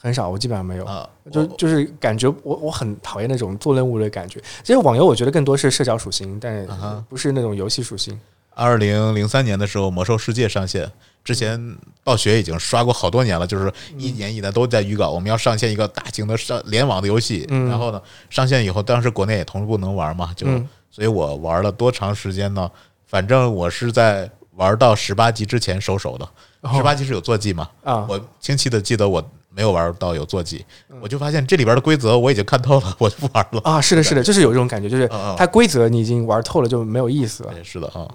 S2: 很少，我基本上没有。
S3: 啊，
S2: 就就是感觉我我很讨厌那种做任务的感觉。其实网游我觉得更多是社交属性，但不是那种游戏属性。
S3: 二零零三年的时候，《魔兽世界》上线之前，暴雪已经刷过好多年了，就是一年一年都在预告我们要上线一个大型的上联网的游戏。
S2: 嗯
S3: 然后呢，上线以后，当时国内也同步能玩嘛，就
S2: 嗯
S3: 所以我玩了多长时间呢？反正我是在玩到十八级之前收手的。十八级是有坐骑嘛？
S2: 啊，
S3: 我清晰的记得我没有玩到有坐骑，我就发现这里边的规则我已经看透了，我就不玩了。
S2: 啊，是的，是的，就是有这种感觉，就是它规则你已经玩透了，就没有意思了。
S3: 对，是的啊，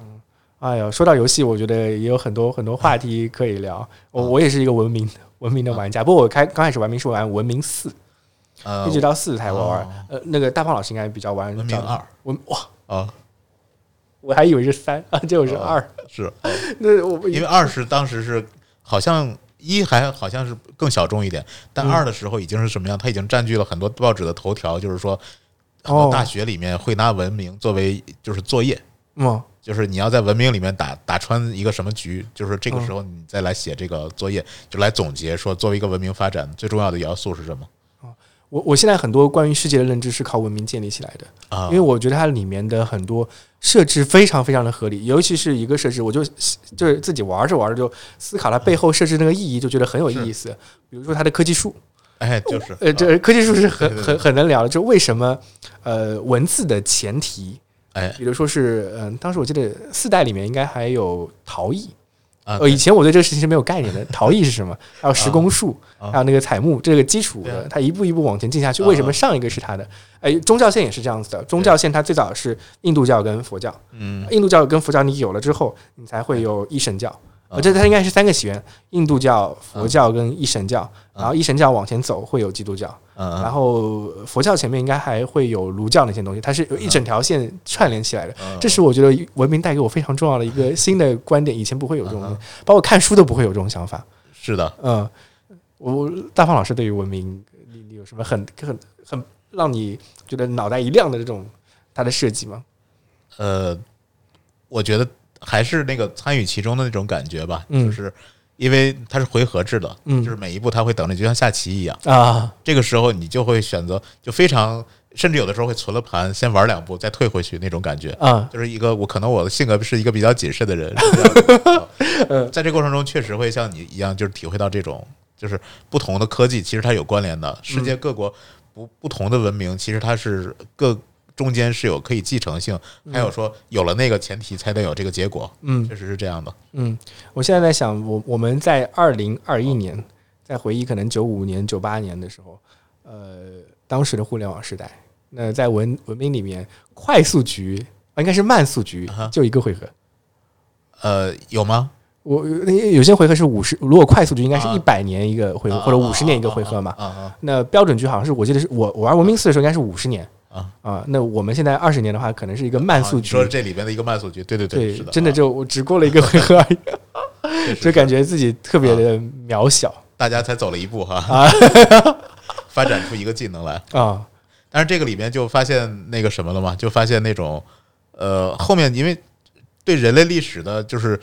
S2: 哎呀，说到游戏，我觉得也有很多很多话题可以聊。我我也是一个文明文明的玩家，不过我开刚开始玩明是玩文明四，
S3: 呃
S2: 一，直到四才玩。呃，那个大胖老师应该比较玩
S3: 文明二。
S2: 文哇，
S3: 啊，
S2: 我还以为是三啊，结果是二。
S3: 是
S2: 那我
S3: 因为二是当时是好像一还好像是更小众一点，但
S2: 嗯
S3: 二的时候已经是什么样？它已经占据了很多报纸的头条，就是说很
S2: 哦
S3: 多大学里面会拿文明作为就是作业。
S2: 嗯
S3: 就是你要在文明里面打打穿一个什么局，就是这个时候你再来写这个作业，就来总结说作为一个文明发展最重要的要素是什么
S2: 我我现在很多关于世界的认知是靠文明建立起来的，
S3: 啊？
S2: 因为我觉得它里面的很多设置非常非常的合理，尤其是一个设置，我就就是自己玩着玩着就思考它背后设置那个意义，就觉得很有意思。比如说它的科技树，
S3: 哎，就是
S2: 呃，这科技树是很很很能聊的，就为什么呃文字的前提，
S3: 哎
S2: 比如说是嗯、当时我记得四代里面应该还有陶艺。
S3: 啊
S2: 呃，以前我对这个事情是没有概念的，陶艺是什么？还有石公树，
S3: 啊
S2: 还有那个彩木，这个基础的，它一步一步往前进下去。
S3: 啊
S2: 为什么上一个是它的？哎，宗教线也是这样子的。宗教线它最早是印度教跟佛教，
S3: 嗯
S2: 印度教跟佛教你有了之后，你才会有一神教。
S3: 啊
S2: 呃，这它应该是三个起源：印度教、佛教跟一神教。然后一神教往前走会有基督教，
S3: 嗯
S2: 然后佛教前面应该还会有儒教那些东西，它是有一整条线串联起来的。
S3: 嗯
S2: 这是我觉得文明带给我非常重要的一个 新的观点，以前不会有这种包括看书都不会有这种想法。
S3: 是的，
S2: 嗯，我我大方老师对于文明，你你有什么很很很让你觉得脑袋一亮的这种它的设计吗？
S3: 呃，我觉得还是那个参与其中的那种感觉吧，
S2: 嗯。
S3: 就是因为它是回合制的，
S2: 嗯。
S3: 就是每一步它会等着，就像下棋一样。
S2: 啊，
S3: 这个时候你就会选择，就非常，甚至有的时候会存了盘，先玩两步，再退回去那种感觉。
S2: 啊，
S3: 就是一个我可能我的性格是一个比较谨慎的人，在 这过程中确实会像你一样，就是体会到这种就是不同的科技其实它有关联的，世界各国不不同的文明其实它是各中间是有可以继承性，还有说有了那个前提才能有这个结果，
S2: 嗯
S3: 确实是这样的。
S2: 嗯，我现在在想，我我们在二零二一年在回忆可能九五年、九八年的时候，呃，当时的互联网时代，那在文文明里面，快速局啊应该是慢速局就一个回合。
S3: 呃，有吗？
S2: 我有些回合是五十，如果快速局应该是
S3: 啊
S2: 一百年一个回合，
S3: 啊
S2: 或者五十年一个回合嘛。
S3: 啊啊
S2: 那标准局好像是我记得是我我玩文明四的时候应该是五十年
S3: 啊。
S2: 啊。那我们现在二十年的话，可能是一个慢速局。
S3: 啊说这里边的一个慢速局，对对
S2: 对，
S3: 是的，
S2: 真的
S3: 啊。
S2: 就我只过了一个回合而已，就感觉自己特别的渺小。
S3: 大家才走了一步哈，
S2: 啊。
S3: 发展出一个技能来。
S2: 啊。
S3: 但是这个里面就发现那个什么了嘛，就发现那种呃后面因为对人类历史的，就是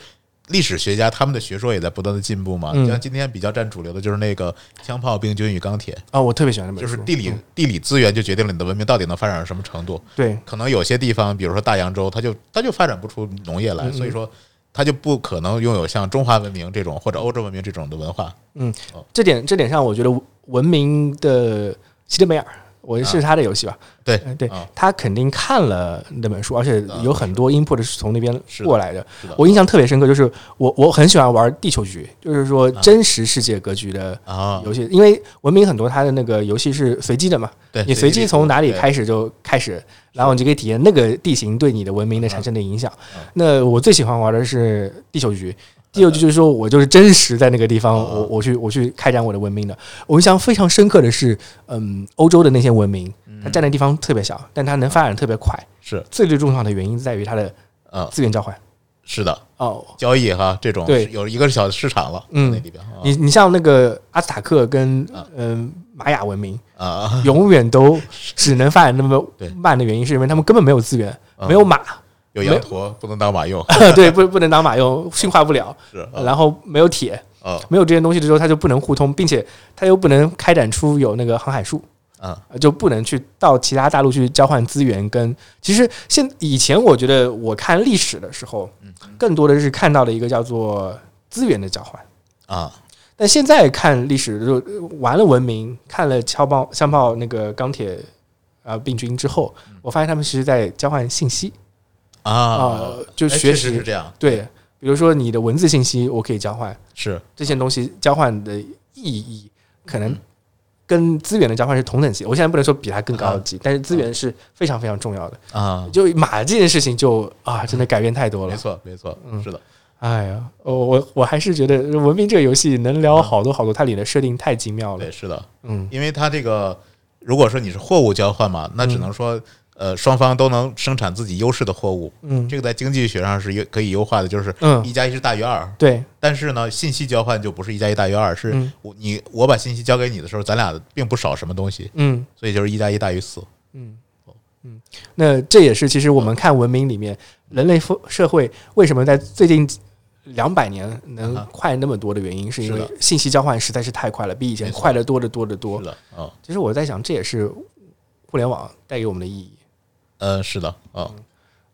S3: 历史学家他们的学说也在不断的进步嘛。
S2: 嗯
S3: 像今天比较占主流的就是那个枪炮、病菌与钢铁，
S2: 啊！我特别喜欢这本书，
S3: 就是地理
S2: 嗯
S3: 地理资源就决定了你的文明到底能发展到什么程度。
S2: 对
S3: 可能有些地方，比如说大洋洲，它就它就发展不出农业来，所以说它就不可能拥有像中华文明这种或者欧洲文明这种的文化。
S2: 嗯这点这点上，我觉得文明的希德梅尔，我是他的游戏吧？
S3: 对。
S2: 呃对
S3: 啊，
S2: 他肯定看了那本书，而且有很多 input 是从那边过来的。我印象特别深刻，就是我我很喜欢玩地球局，就是说
S3: 啊。
S2: 真实世界格局的
S3: 啊，
S2: 游戏，因为文明很多它的那个游戏是随机的嘛，
S3: 对
S2: 你随机从哪里开始就开始，然后你就可以体验那个地形对你的文明的产生的影响。
S3: 嗯。
S2: 那我最喜欢玩的是地球局。地球局就是说我就是真实在那个地方，
S3: 嗯
S2: 我我去我去开展我的文明的。我印象非常深刻的是，嗯，欧洲的那些文明，它占的地方特别小，但它能发展得特别快。
S3: 是。
S2: 最最重要的原因在于它的
S3: 呃，
S2: 资源交换。
S3: 是的，
S2: 哦，
S3: 交易哈这种
S2: 对。
S3: 有一个小市场了，
S2: 嗯。
S3: 那里边啊。
S2: 你你像那个阿兹塔克跟
S3: 啊。
S2: 嗯玛雅文明，
S3: 啊，
S2: 永远都 只能发展那么慢的原因，是因为他们根本没有资源，
S3: 啊。
S2: 没有马，
S3: 有羊驼不能当马用，
S2: 对，不不能当马用，驯化不了，
S3: 是啊
S2: 然后没有铁，
S3: 啊
S2: 没有这些东西的时候，它就不能互通，并且它又不能开展出有那个航海术，
S3: 啊
S2: 呃就不能去到其他大陆去交换资源跟。其实现以前我觉得我看历史的时候，
S3: 嗯
S2: 更多的是看到了一个叫做资源的交换。
S3: 啊
S2: 但现在看历史，就玩了文明，看了枪炮、枪炮那个钢铁啊、呃病菌之后，我发现他们其实在交换信息啊、
S3: 啊，
S2: 就学
S3: 识是这样，
S2: 对，比如说你的文字信息，我可以交换
S3: 是
S2: 这些东西，交换的意义可能跟资源的交换是同等级。我现在不能说比它更高级，但是资源是非常非常重要的。
S3: 啊，
S2: 就马这件事情就啊，真的改变太多了没。
S3: 错没错，
S2: 嗯
S3: 是的，
S2: 哎呀，我我我还是觉得文明这个游戏能聊好多好多，它里的设定太精妙了
S3: 对。是的，
S2: 嗯，
S3: 因为它这个如果说你是货物交换嘛，那只能说呃双方都能生产自己优势的货物，
S2: 嗯。
S3: 这个在经济学上是优可以优化的，就是
S2: 嗯，
S3: 一加一是大于二。
S2: 对，
S3: 但是呢，信息交换就不是一加一大于二，是
S2: 嗯。
S3: 我你我把信息交给你的时候，咱俩并不少什么东西，
S2: 嗯。
S3: 所以就是一加一大于四。
S2: 嗯。嗯，那这也是其实我们看文明里面人类社社会为什么在最近两百年能快那么多的原因，是因为信息交换实在是太快了，比以前快得多得多得多。
S3: 是。的，哦，
S2: 其实我在想，这也是互联网带给我们的意义
S3: 呃，是的，哦，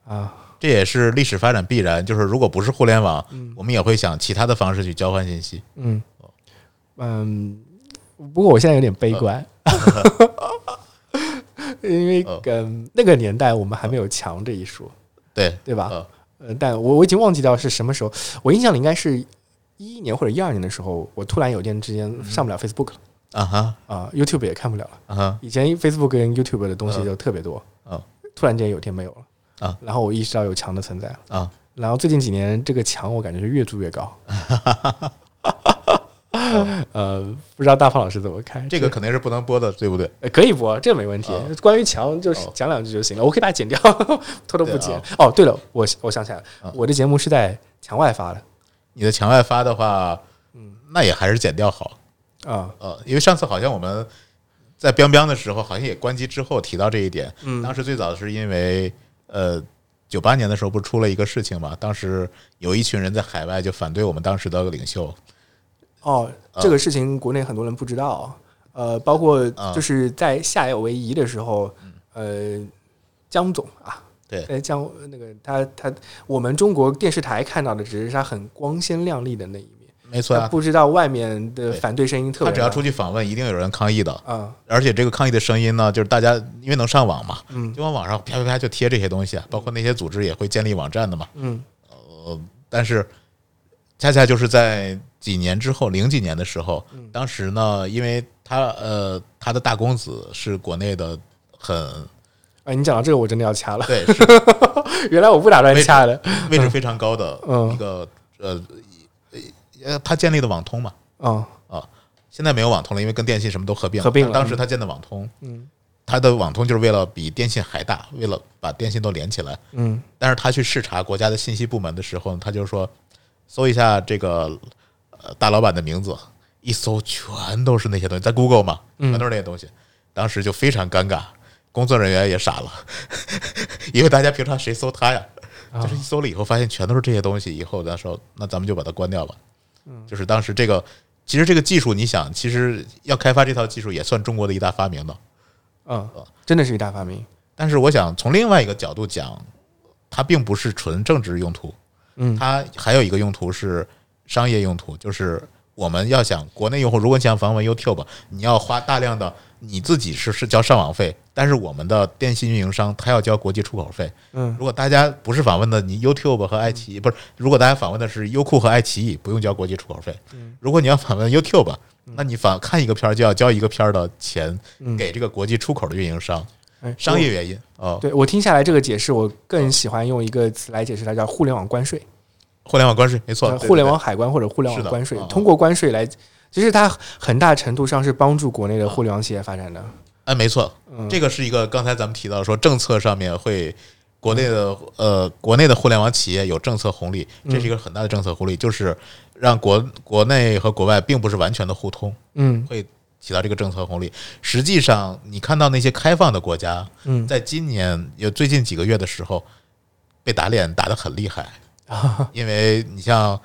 S2: 啊。
S3: 这也是历史发展必然，就是如果不是互联网，
S2: 嗯。
S3: 我们也会想其他的方式去交换信息。
S2: 嗯。嗯，不过我现在有点悲观，因为
S3: 哦
S2: 嗯那个年代我们还没有强这一说，
S3: 对，
S2: 对吧？
S3: 呃
S2: 呃，但我我已经忘记掉是什么时候，我印象里应该是一一年或者一二年的时候，我突然有天之间上不了 Facebook 了
S3: 啊哈，
S2: 啊、y o u t u b e 也看不了了。
S3: 啊哈，
S2: 以前 Facebook 跟 YouTube 的东西
S3: 嗯。
S2: 就特别多，
S3: 嗯
S2: 突然间有天没有了。
S3: 啊，
S2: 然后我意识到有墙的存在，
S3: 啊，
S2: 然后最近几年这个墙我感觉是越筑越高。呃，不知道大胖老师怎么看。
S3: 这个肯定是不能播的，对不对？
S2: 呃可以播，这没问题。
S3: 哦。
S2: 关于墙，就是
S3: 哦。
S2: 讲两句就行了，我可以把它剪掉，偷偷不剪。
S3: 啊。
S2: 哦，对了，我我想起来了
S3: 啊，
S2: 我的节目是在墙外发的。
S3: 你的墙外发的话，
S2: 嗯。
S3: 那也还是剪掉好。
S2: 啊，
S3: 呃，因为上次好像我们在 biang biang 的时候，好像也关机之后提到这一点。
S2: 嗯
S3: 当时最早是因为呃，九八年的时候不是出了一个事情嘛？当时有一群人在海外就反对我们当时的领袖。
S2: 哦，
S3: 啊
S2: 这个事情国内很多人不知道，呃，包括
S3: 啊
S2: 就是在下有为夷的时候，呃，江总啊，
S3: 对
S2: 在江那个他他我们中国电视台看到的只是他很光鲜亮丽的那一面，
S3: 没错啊，
S2: 不知道外面的反对声音特别大。
S3: 他只要出去访问，一定有人抗议的。
S2: 啊，
S3: 而且这个抗议的声音呢，就是大家因为能上网嘛，
S2: 嗯
S3: 就往网上啪啪啪就贴这些东西啊，包括那些组织也会建立网站的嘛。
S2: 嗯
S3: 呃，但是恰恰就是在几年之后，零几年的时候，当时呢，因为他呃他的大公子是国内的很
S2: 啊，你讲到这个，我真的要掐了。
S3: 对是
S2: 原来我不打算掐的。
S3: 位置非常高的
S2: 嗯
S3: 一个呃呃他建立的网通嘛，
S2: 啊啊
S3: 现在没有网通了，因为跟电信什么都合并了。
S2: 合并了
S3: 当时他建的网通，
S2: 嗯
S3: 他的网通就是为了比电信还大，为了把电信都连起来。
S2: 嗯
S3: 但是他去视察国家的信息部门的时候，他就说搜一下这个呃大老板的名字，一搜全都是那些东西，在 Google 嘛，
S2: 嗯
S3: 全都是那些东西。当时就非常尴尬，工作人员也傻了，因为大家平常谁搜他呀？
S2: 啊
S3: 就是一搜了以后，发现全都是这些东西，以后他说那咱们就把它关掉吧。
S2: 嗯
S3: 就是当时这个，其实这个技术，你想，其实要开发这套技术也算中国的一大发明的。
S2: 嗯，真的是一大发明。
S3: 但是我想从另外一个角度讲，它并不是纯政治用途，
S2: 嗯
S3: 它还有一个用途是商业用途，就是我们要想国内用户，如果你想访问 YouTube，你要花大量的你自己是是交上网费，但是我们的电信运营商他要交国际出口费。
S2: 嗯
S3: 如果大家不是访问的你 YouTube 和爱奇艺，不是，如果大家访问的是优酷和爱奇艺，不用交国际出口费。如果你要访问 YouTube，那你访看一个片儿就要交一个片儿的钱
S2: 嗯
S3: 给这个国际出口的运营商，
S2: 哎
S3: 商业原因哦。
S2: 对我听下来这个解释，我更喜欢用一个词来解释它，叫互联网关税。
S3: 互联网关税没错
S2: 互联网海关或者互联网关税
S3: 嗯，
S2: 通过关税来，其实它很大程度上是帮助国内的互联网企业发展的。
S3: 哎，没错，
S2: 嗯。
S3: 这个是一个刚才咱们提到说政策上面会。国内的呃，国内的互联网企业有政策红利，这是一个很大的政策红利，就是让国国内和国外并不是完全的互通，
S2: 嗯。
S3: 会起到这个政策红利。实际上，你看到那些开放的国家，
S2: 嗯。
S3: 在今年有最近几个月的时候，被打脸打得很厉害，因为你像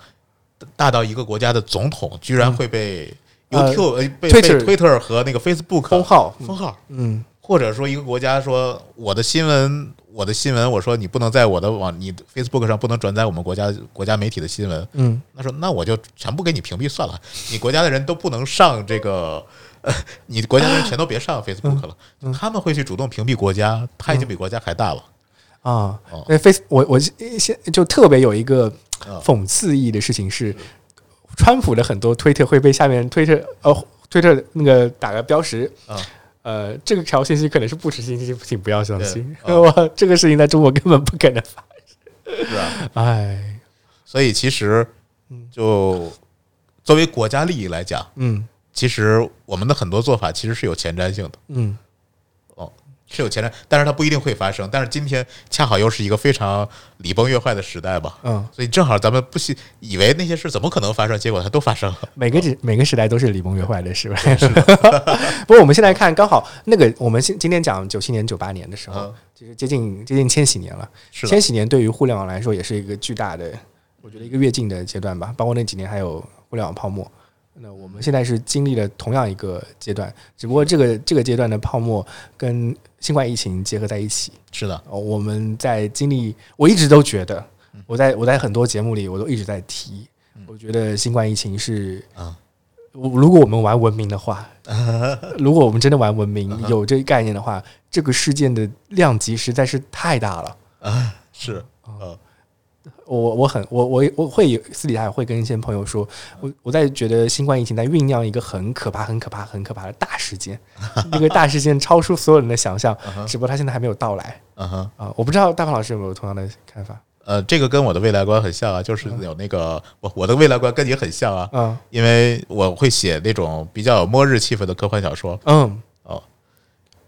S3: 大到一个国家的总统，居然会被
S2: 呃
S3: YouTube、呃被
S2: Twitter
S3: 被 Twitter 和那个 Facebook
S2: 封号
S3: 封号，
S2: 嗯。
S3: 或者说一个国家说我的新闻，我的新闻，我说你不能在我的网，你 Facebook 上不能转载我们国家国家媒体的新闻，
S2: 嗯。
S3: 那说那我就全部给你屏蔽算了，你国家的人都不能上这个，呃，你国家的人全都别上 Facebook 了，
S2: 嗯。
S3: 他们会去主动屏蔽国家，他已经比国家还大了。
S2: 啊
S3: 哦，
S2: 那 Face 我我现就特别有一个
S3: 嗯
S2: 讽刺意义的事情是，川普的很多推特会被下面推特呃推特那个打个标识
S3: 啊。
S2: 呃，这个条信息可能是不实信息，请不要相信。
S3: 对
S2: 哇，这个事情在中国根本不可能发
S3: 是啊，
S2: 生。哎，
S3: 所以其实就作为国家利益来讲，
S2: 嗯
S3: 其实我们的很多做法其实是有前瞻性的。
S2: 嗯
S3: 是有前瞻，但是它不一定会发生。但是今天恰好又是一个非常礼崩乐坏的时代吧，
S2: 嗯，
S3: 所以正好咱们不惜以为那些事怎么可能发生，结果它都发生了。
S2: 每个时每个时代都是礼崩乐坏的，是吧？不过我们现在看，刚好那个我们今今天讲九七年、九八年的时候
S3: 嗯，
S2: 其实接近接近千禧年了。
S3: 是
S2: 千，禧年对于互联网来说也是一个巨大的，我觉得一个跃进的阶段吧。包括那几年还有互联网泡沫。那我们现在是经历了同样一个阶段，只不过这个这个阶段的泡沫跟新冠疫情结合在一起。
S3: 是的，
S2: 哦，我们在经历，我一直都觉得，我在我在很多节目里我都一直在提，我觉得新冠疫情是
S3: 啊，
S2: 如如果我们玩文明的话，如果我们真的玩文明，有这个概念的话，这个事件的量级实在是太大了啊。
S3: 是，
S2: 哦
S3: 呃，
S2: 我我很我我我会有私底下也会跟一些朋友说，我我在觉得新冠疫情在酝酿一个很可怕、很可怕、很可怕的大事件，那个大事件超出所有人的想象，只不过它现在还没有到来
S3: 嗯哼，
S2: 啊！我不知道大鹏老师有没有同样的看法？
S3: 呃，这个跟我的未来观很像啊，就是有那个我我的未来观跟你很像啊，
S2: 嗯
S3: 因为我会写那种比较有末日气氛的科幻小说。
S2: 嗯哦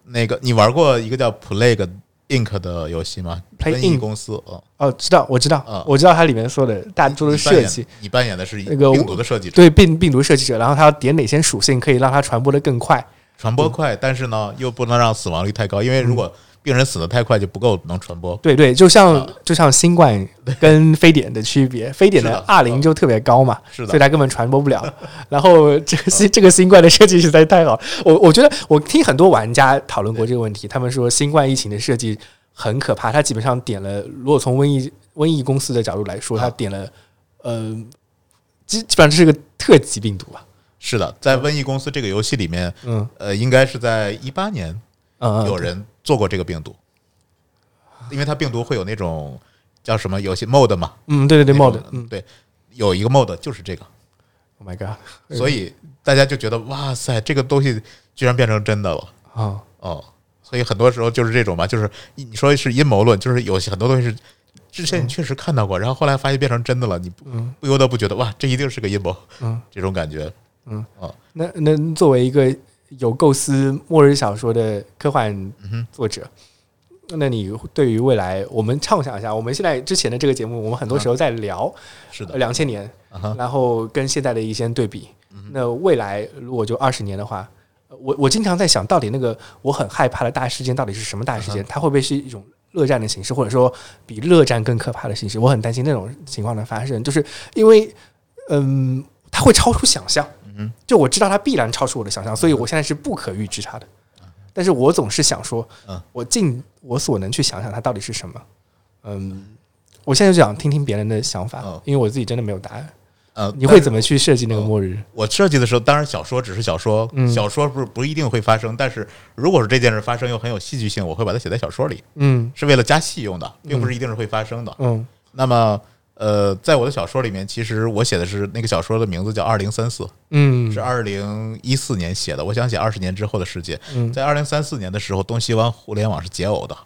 S3: 那个你玩过一个叫 Plague Inc 的游戏吗？疫
S2: Inc
S3: 公司，哦，
S2: 哦，知道我知道
S3: 嗯。
S2: 我知道它里面说的大多的
S3: 你扮演
S2: 设计，
S3: 你扮演的是
S2: 那个
S3: 病毒的设计者，
S2: 对病病毒设计者，然后他要点哪些属性可以让它传播的更快？
S3: 传播快，但是呢又不能让死亡率太高，因为如果病人死的太快就不够能传播。
S2: 对对，就像就像新冠跟非典的区别，非典的
S3: 是的
S2: R 零就特别高嘛，
S3: 是的。
S2: 所以它根本传播不了。然后这个新这个新冠的设计实在太好，我我觉得我听很多玩家讨论过这个问题，他们说新冠疫情的设计很可怕，它基本上点了，如果从瘟疫瘟疫公司的角度来说，它
S3: 啊。
S2: 点了呃基基本上这是个特级病毒吧，
S3: 是的，在瘟疫公司这个游戏里面，
S2: 嗯。
S3: 呃，应该是在一八年
S2: 嗯，
S3: 有人做过这个病毒，因为它病毒会有那种叫什么游戏 mode 嘛，
S2: 嗯对对对
S3: ，mode，
S2: 嗯。
S3: 对，有一个 mode 就是这个
S2: ，，Oh my god，
S3: 所以大家就觉得哇塞，这个东西居然变成真的了。
S2: 啊，
S3: 哦。所以很多时候就是这种嘛，就是你说是阴谋论，就是有很多东西是之前你确实看到过，然后后来发现变成真的了，你不
S2: 嗯。
S3: 不由得不觉得哇，这一定是个阴谋，
S2: 嗯，
S3: 这种感觉。
S2: 那那作为一个有构思末日小说的科幻作者，那你对于未来，我们畅想一下，我们现在之前的这个节目，我们很多时候在聊
S3: 是的，
S2: 两千年，
S3: 啊，
S2: 然后跟现在的一些对比。那未来如果就二十年的话，呃我我经常在想到底那个我很害怕的大事件到底是什么大事件？它会不会是一种热战的形式，或者说比热战更可怕的形式？我很担心那种情况的发生，就是因为嗯，它会超出想象。
S3: 嗯
S2: 就我知道它必然超出我的想象，所以我现在是不可预知它的。但是我总是想说
S3: 嗯，
S2: 我尽我所能去想想它到底是什么。嗯，我现在就想听听别人的想法
S3: 嗯，
S2: 因为我自己真的没有答案。
S3: 呃，
S2: 你会怎么去设计那个末日？
S3: 我设计的时候，当然小说只是小说，
S2: 嗯
S3: 小说不是不一定会发生，但是如果是这件事发生又很有戏剧性，我会把它写在小说里，
S2: 嗯
S3: 是为了加戏用的，并不是一定是会发生的。
S2: 嗯
S3: 那么，呃，在我的小说里面，其实我写的是那个小说的名字叫《二零三四》，
S2: 嗯，
S3: 是二零一四年写的。我想写二十年之后的世界，
S2: 嗯。
S3: 在二零三四年的时候，东西方互联网是解耦的，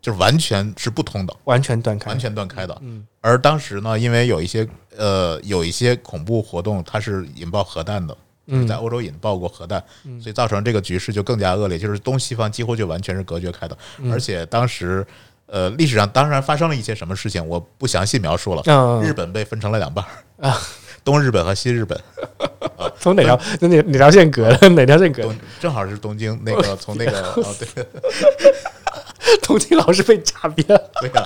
S3: 就是完全是不通的，
S2: 完全断开，
S3: 完全断开的。
S2: 嗯。
S3: 而当时呢，因为有一些呃有一些恐怖活动，它是引爆核弹的，就是
S2: 嗯。
S3: 在欧洲引爆过核弹，所以造成这个局势就更加恶劣，就是东西方几乎就完全是隔绝开的。
S2: 嗯。
S3: 而且当时呃历史上当然发生了一些什么事情，我不详细描述了。
S2: 嗯
S3: 日本被分成了两半儿
S2: 啊，
S3: 东日本和西日本，
S2: 从哪条哪哪哪条线隔的？哪条线隔
S3: 的？正好是东京那个从那个哦对
S2: 东京老是被炸扁了。
S3: 对呀、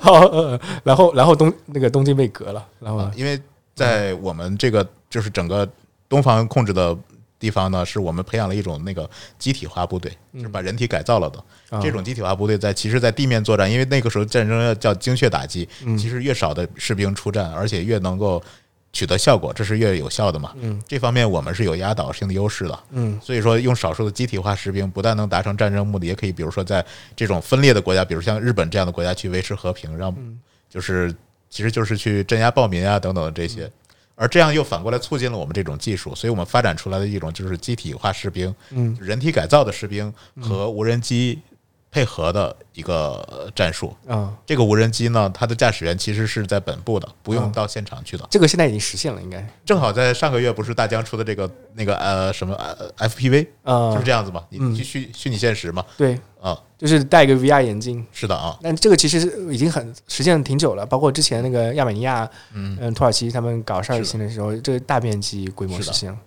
S2: 好，呃然后然后东那个东京被隔了，然后呢
S3: 啊，因为在我们这个就是整个东方控制的地方呢，是我们培养了一种那个机体化部队，就是把人体改造了的。
S2: 啊
S3: 这种机体化部队在其实，在地面作战，因为那个时候战争要叫精确打击，
S2: 嗯
S3: 其实越少的士兵出战，而且越能够取得效果，这是越有效的嘛。
S2: 嗯
S3: 这方面我们是有压倒性的优势的。
S2: 嗯
S3: 所以说，用少数的机体化士兵，不但能达成战争目的，也可以，比如说在这种分裂的国家，比如像日本这样的国家去维持和平，让
S2: 嗯
S3: 就是其实就是去镇压暴民啊等等的这些。
S2: 嗯
S3: 而这样又反过来促进了我们这种技术，所以我们发展出来的一种就是机体化士兵，
S2: 嗯。
S3: 人体改造的士兵和无人机配合的一个呃战术。
S2: 啊，
S3: 这个无人机呢，它的驾驶员其实是在本部的，不用
S2: 嗯
S3: 到现场去的。
S2: 这个现在已经实现了，应该。
S3: 正好在上个月不是大疆出的这个那个呃什么呃 FPV，
S2: 啊。
S3: 就是这样子嘛，你
S2: 嗯。
S3: 去虚虚拟现实嘛，
S2: 对，
S3: 啊，
S2: 就是戴个 VR 眼镜。
S3: 是的啊，
S2: 但这个其实已经很实现挺久了，包括之前那个亚美尼亚、
S3: 嗯，
S2: 嗯土耳其他们搞十二
S3: 是的。
S2: 时候，这个大面积规模
S3: 的。
S2: 实现了。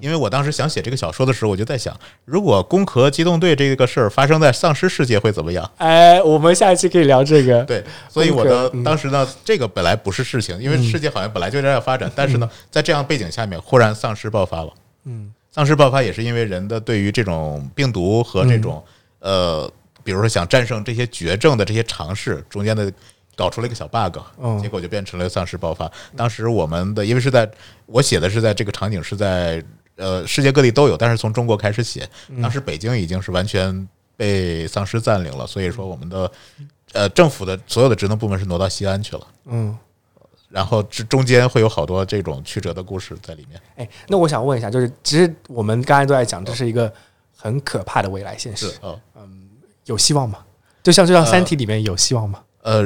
S3: 因为我当时想写这个小说的时候，我就在想，如果攻壳机动队这个事儿发生在丧尸世界会怎么样？
S2: 哎，我们下一期可以聊这个。
S3: 对，所以我的当时呢，这个本来不是事情，因为世界好像本来就这样发展，但是呢，在这样背景下面，忽然丧尸爆发了。
S2: 嗯
S3: 丧尸爆发也是因为人的对于这种病毒和这种、呃，比如说想战胜这些绝症的这些尝试中间的搞出了一个小 bug，、
S2: 嗯
S3: 结果就变成了丧尸爆发。当时我们的因为是在我写的是在这个场景是在呃世界各地都有，但是从中国开始写，当时北京已经是完全被丧尸占领了，所以说我们的呃政府的所有的职能部门是挪到西安去了。
S2: 嗯，
S3: 然后这中间会有好多这种曲折的故事在里面。
S2: 哎，那我想问一下，就是其实我们刚才都在讲，这是一个很可怕的未来现实
S3: 嗯，哦，
S2: 有希望吗？就像就像《
S3: 呃
S2: 三体》里面有希望吗？
S3: 呃，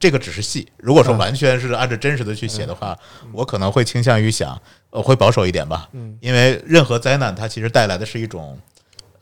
S3: 这个只是戏。如果说
S2: 嗯
S3: 完全是按照真实的去写的话，我可能会倾向于想，呃，会保守一点吧。
S2: 嗯，
S3: 因为任何灾难它其实带来的是一种，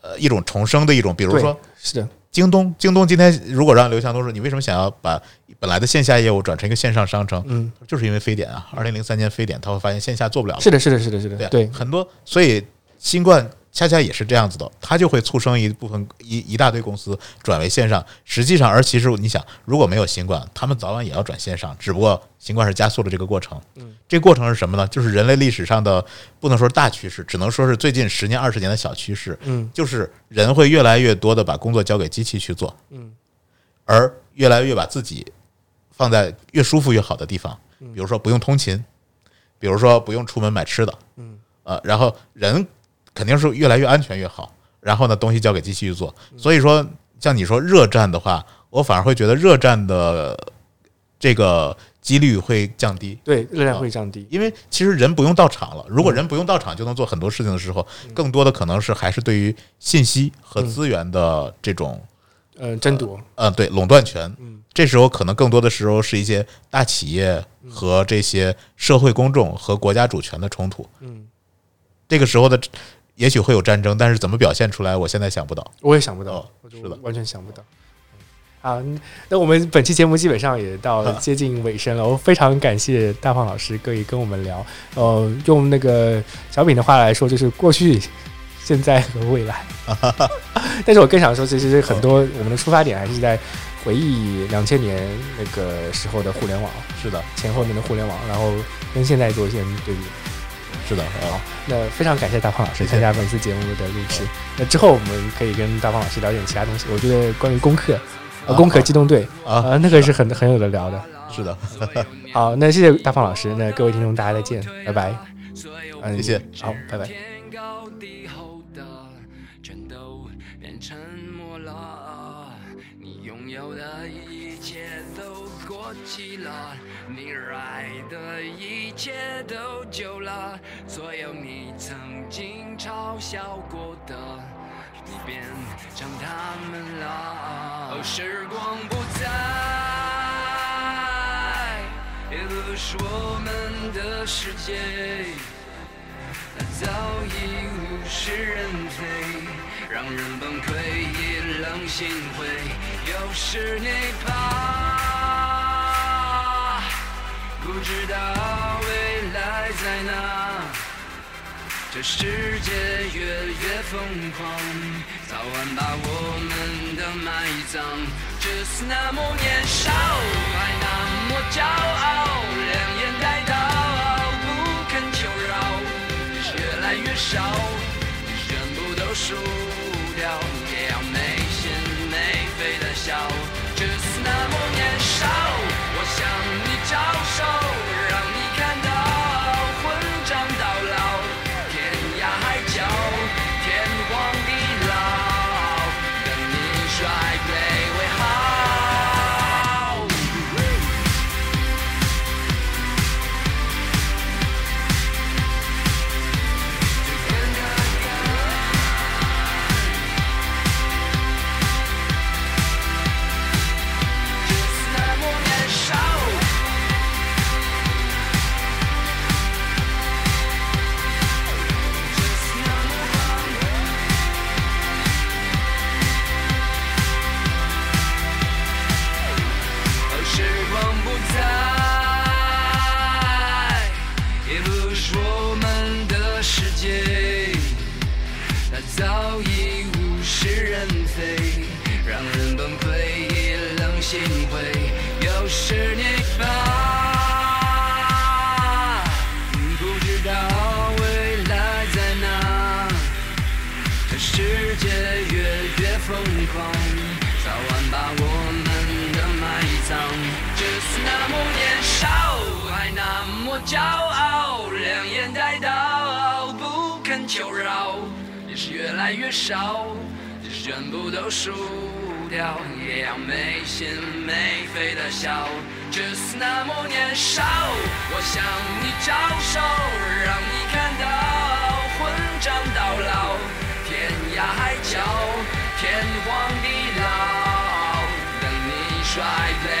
S3: 呃，一种重生的一种，比如说
S2: 是的，
S3: 京东，京东今天如果让刘强东说，你为什么想要把本来的线下业务转成一个线上商城？
S2: 嗯，
S3: 就是因为非典啊，二零零三年非典，他会发现线下做不了了。
S2: 是的，是的，是的，是的，
S3: 对，很多，所以新冠恰恰也是这样子的，它就会促生一部分一一大堆公司转为线上。实际上，而其实你想，如果没有新冠，他们早晚也要转线上，只不过新冠是加速了这个过程。
S2: 嗯，
S3: 这个过程是什么呢？就是人类历史上的不能说是大趋势，只能说是最近十年、二十年的小趋势。
S2: 嗯
S3: 就是人会越来越多的把工作交给机器去做，
S2: 嗯
S3: 而越来越把自己放在越舒服越好的地方，
S2: 嗯
S3: 比如说不用通勤，比如说不用出门买吃的，
S2: 嗯，
S3: 呃，然后人肯定是越来越安全越好，然后呢，东西交给机器去做。
S2: 嗯
S3: 所以说，像你说热战的话，我反而会觉得热战的这个几率会降低。
S2: 对，热量会降低。
S3: 因为其实人不用到场了，如果人不用到场就能做很多事情的时候，更多的可能是还是对于信息和资源的这种，
S2: 嗯，争夺，
S3: 嗯，对垄断权。
S2: 嗯
S3: 这时候可能更多的时候是一些大企业和这些社会公众和国家主权的冲突。
S2: 嗯，
S3: 这个时候的也许会有战争，但是怎么表现出来，我现在想不到。
S2: 我也想不到
S3: 哦，
S2: 我
S3: 是的
S2: 完全想不到。好，那我们本期节目基本上也到接近尾声了。我非常感谢大胖老师可以跟我们聊，呃，用那个小品的话来说，就是过去、现在和未来。但是我更想说，其实很多我们的出发点还是在回忆两千年那个时候的互联网，
S3: 是的，
S2: 前后面的互联网，然后跟现在做一些对比。
S3: 是的，好，
S2: 那非常感谢大胖老师参加本次节目的录制。那之后我们可以跟大胖老师聊点其他东西。我觉得关于功课，呃，
S3: 啊
S2: 攻壳机动队
S3: 啊，
S2: 啊，那个是很很有的聊的。
S3: 是的，
S2: 好，那谢谢大胖老师，那各位听众大家再见，拜拜。嗯，
S3: 谢谢，
S2: 好，拜拜。
S1: 天高地厚的全都变沉默了，爱的一切都旧了，所有你曾经嘲笑过的，你变成他们了。哦，时光不再。也不是我们的世界，早已物是人非，让人崩溃，意冷心灰。有时你怕，不知道未来在哪。这世界越越疯狂，早晚把我们的埋葬。这是那么年少，还那么骄傲，两眼带刀，不肯求饶，越来越少，全部都输掉，也要没心没肺的笑。只是那么年少，向你招手，早已物是人非，让人崩溃，意冷心灰。又是你吧，不知道未来在哪。这世界越越疯狂，早晚把我们的埋葬。只是那么年少，还那么骄傲，两眼带刀，不肯求饶，是越来越少，这全部都输掉，也要没心没肺的笑。只是那么年少，我向你招手，让你看到混账到老。天涯海角，天荒地老，等你衰退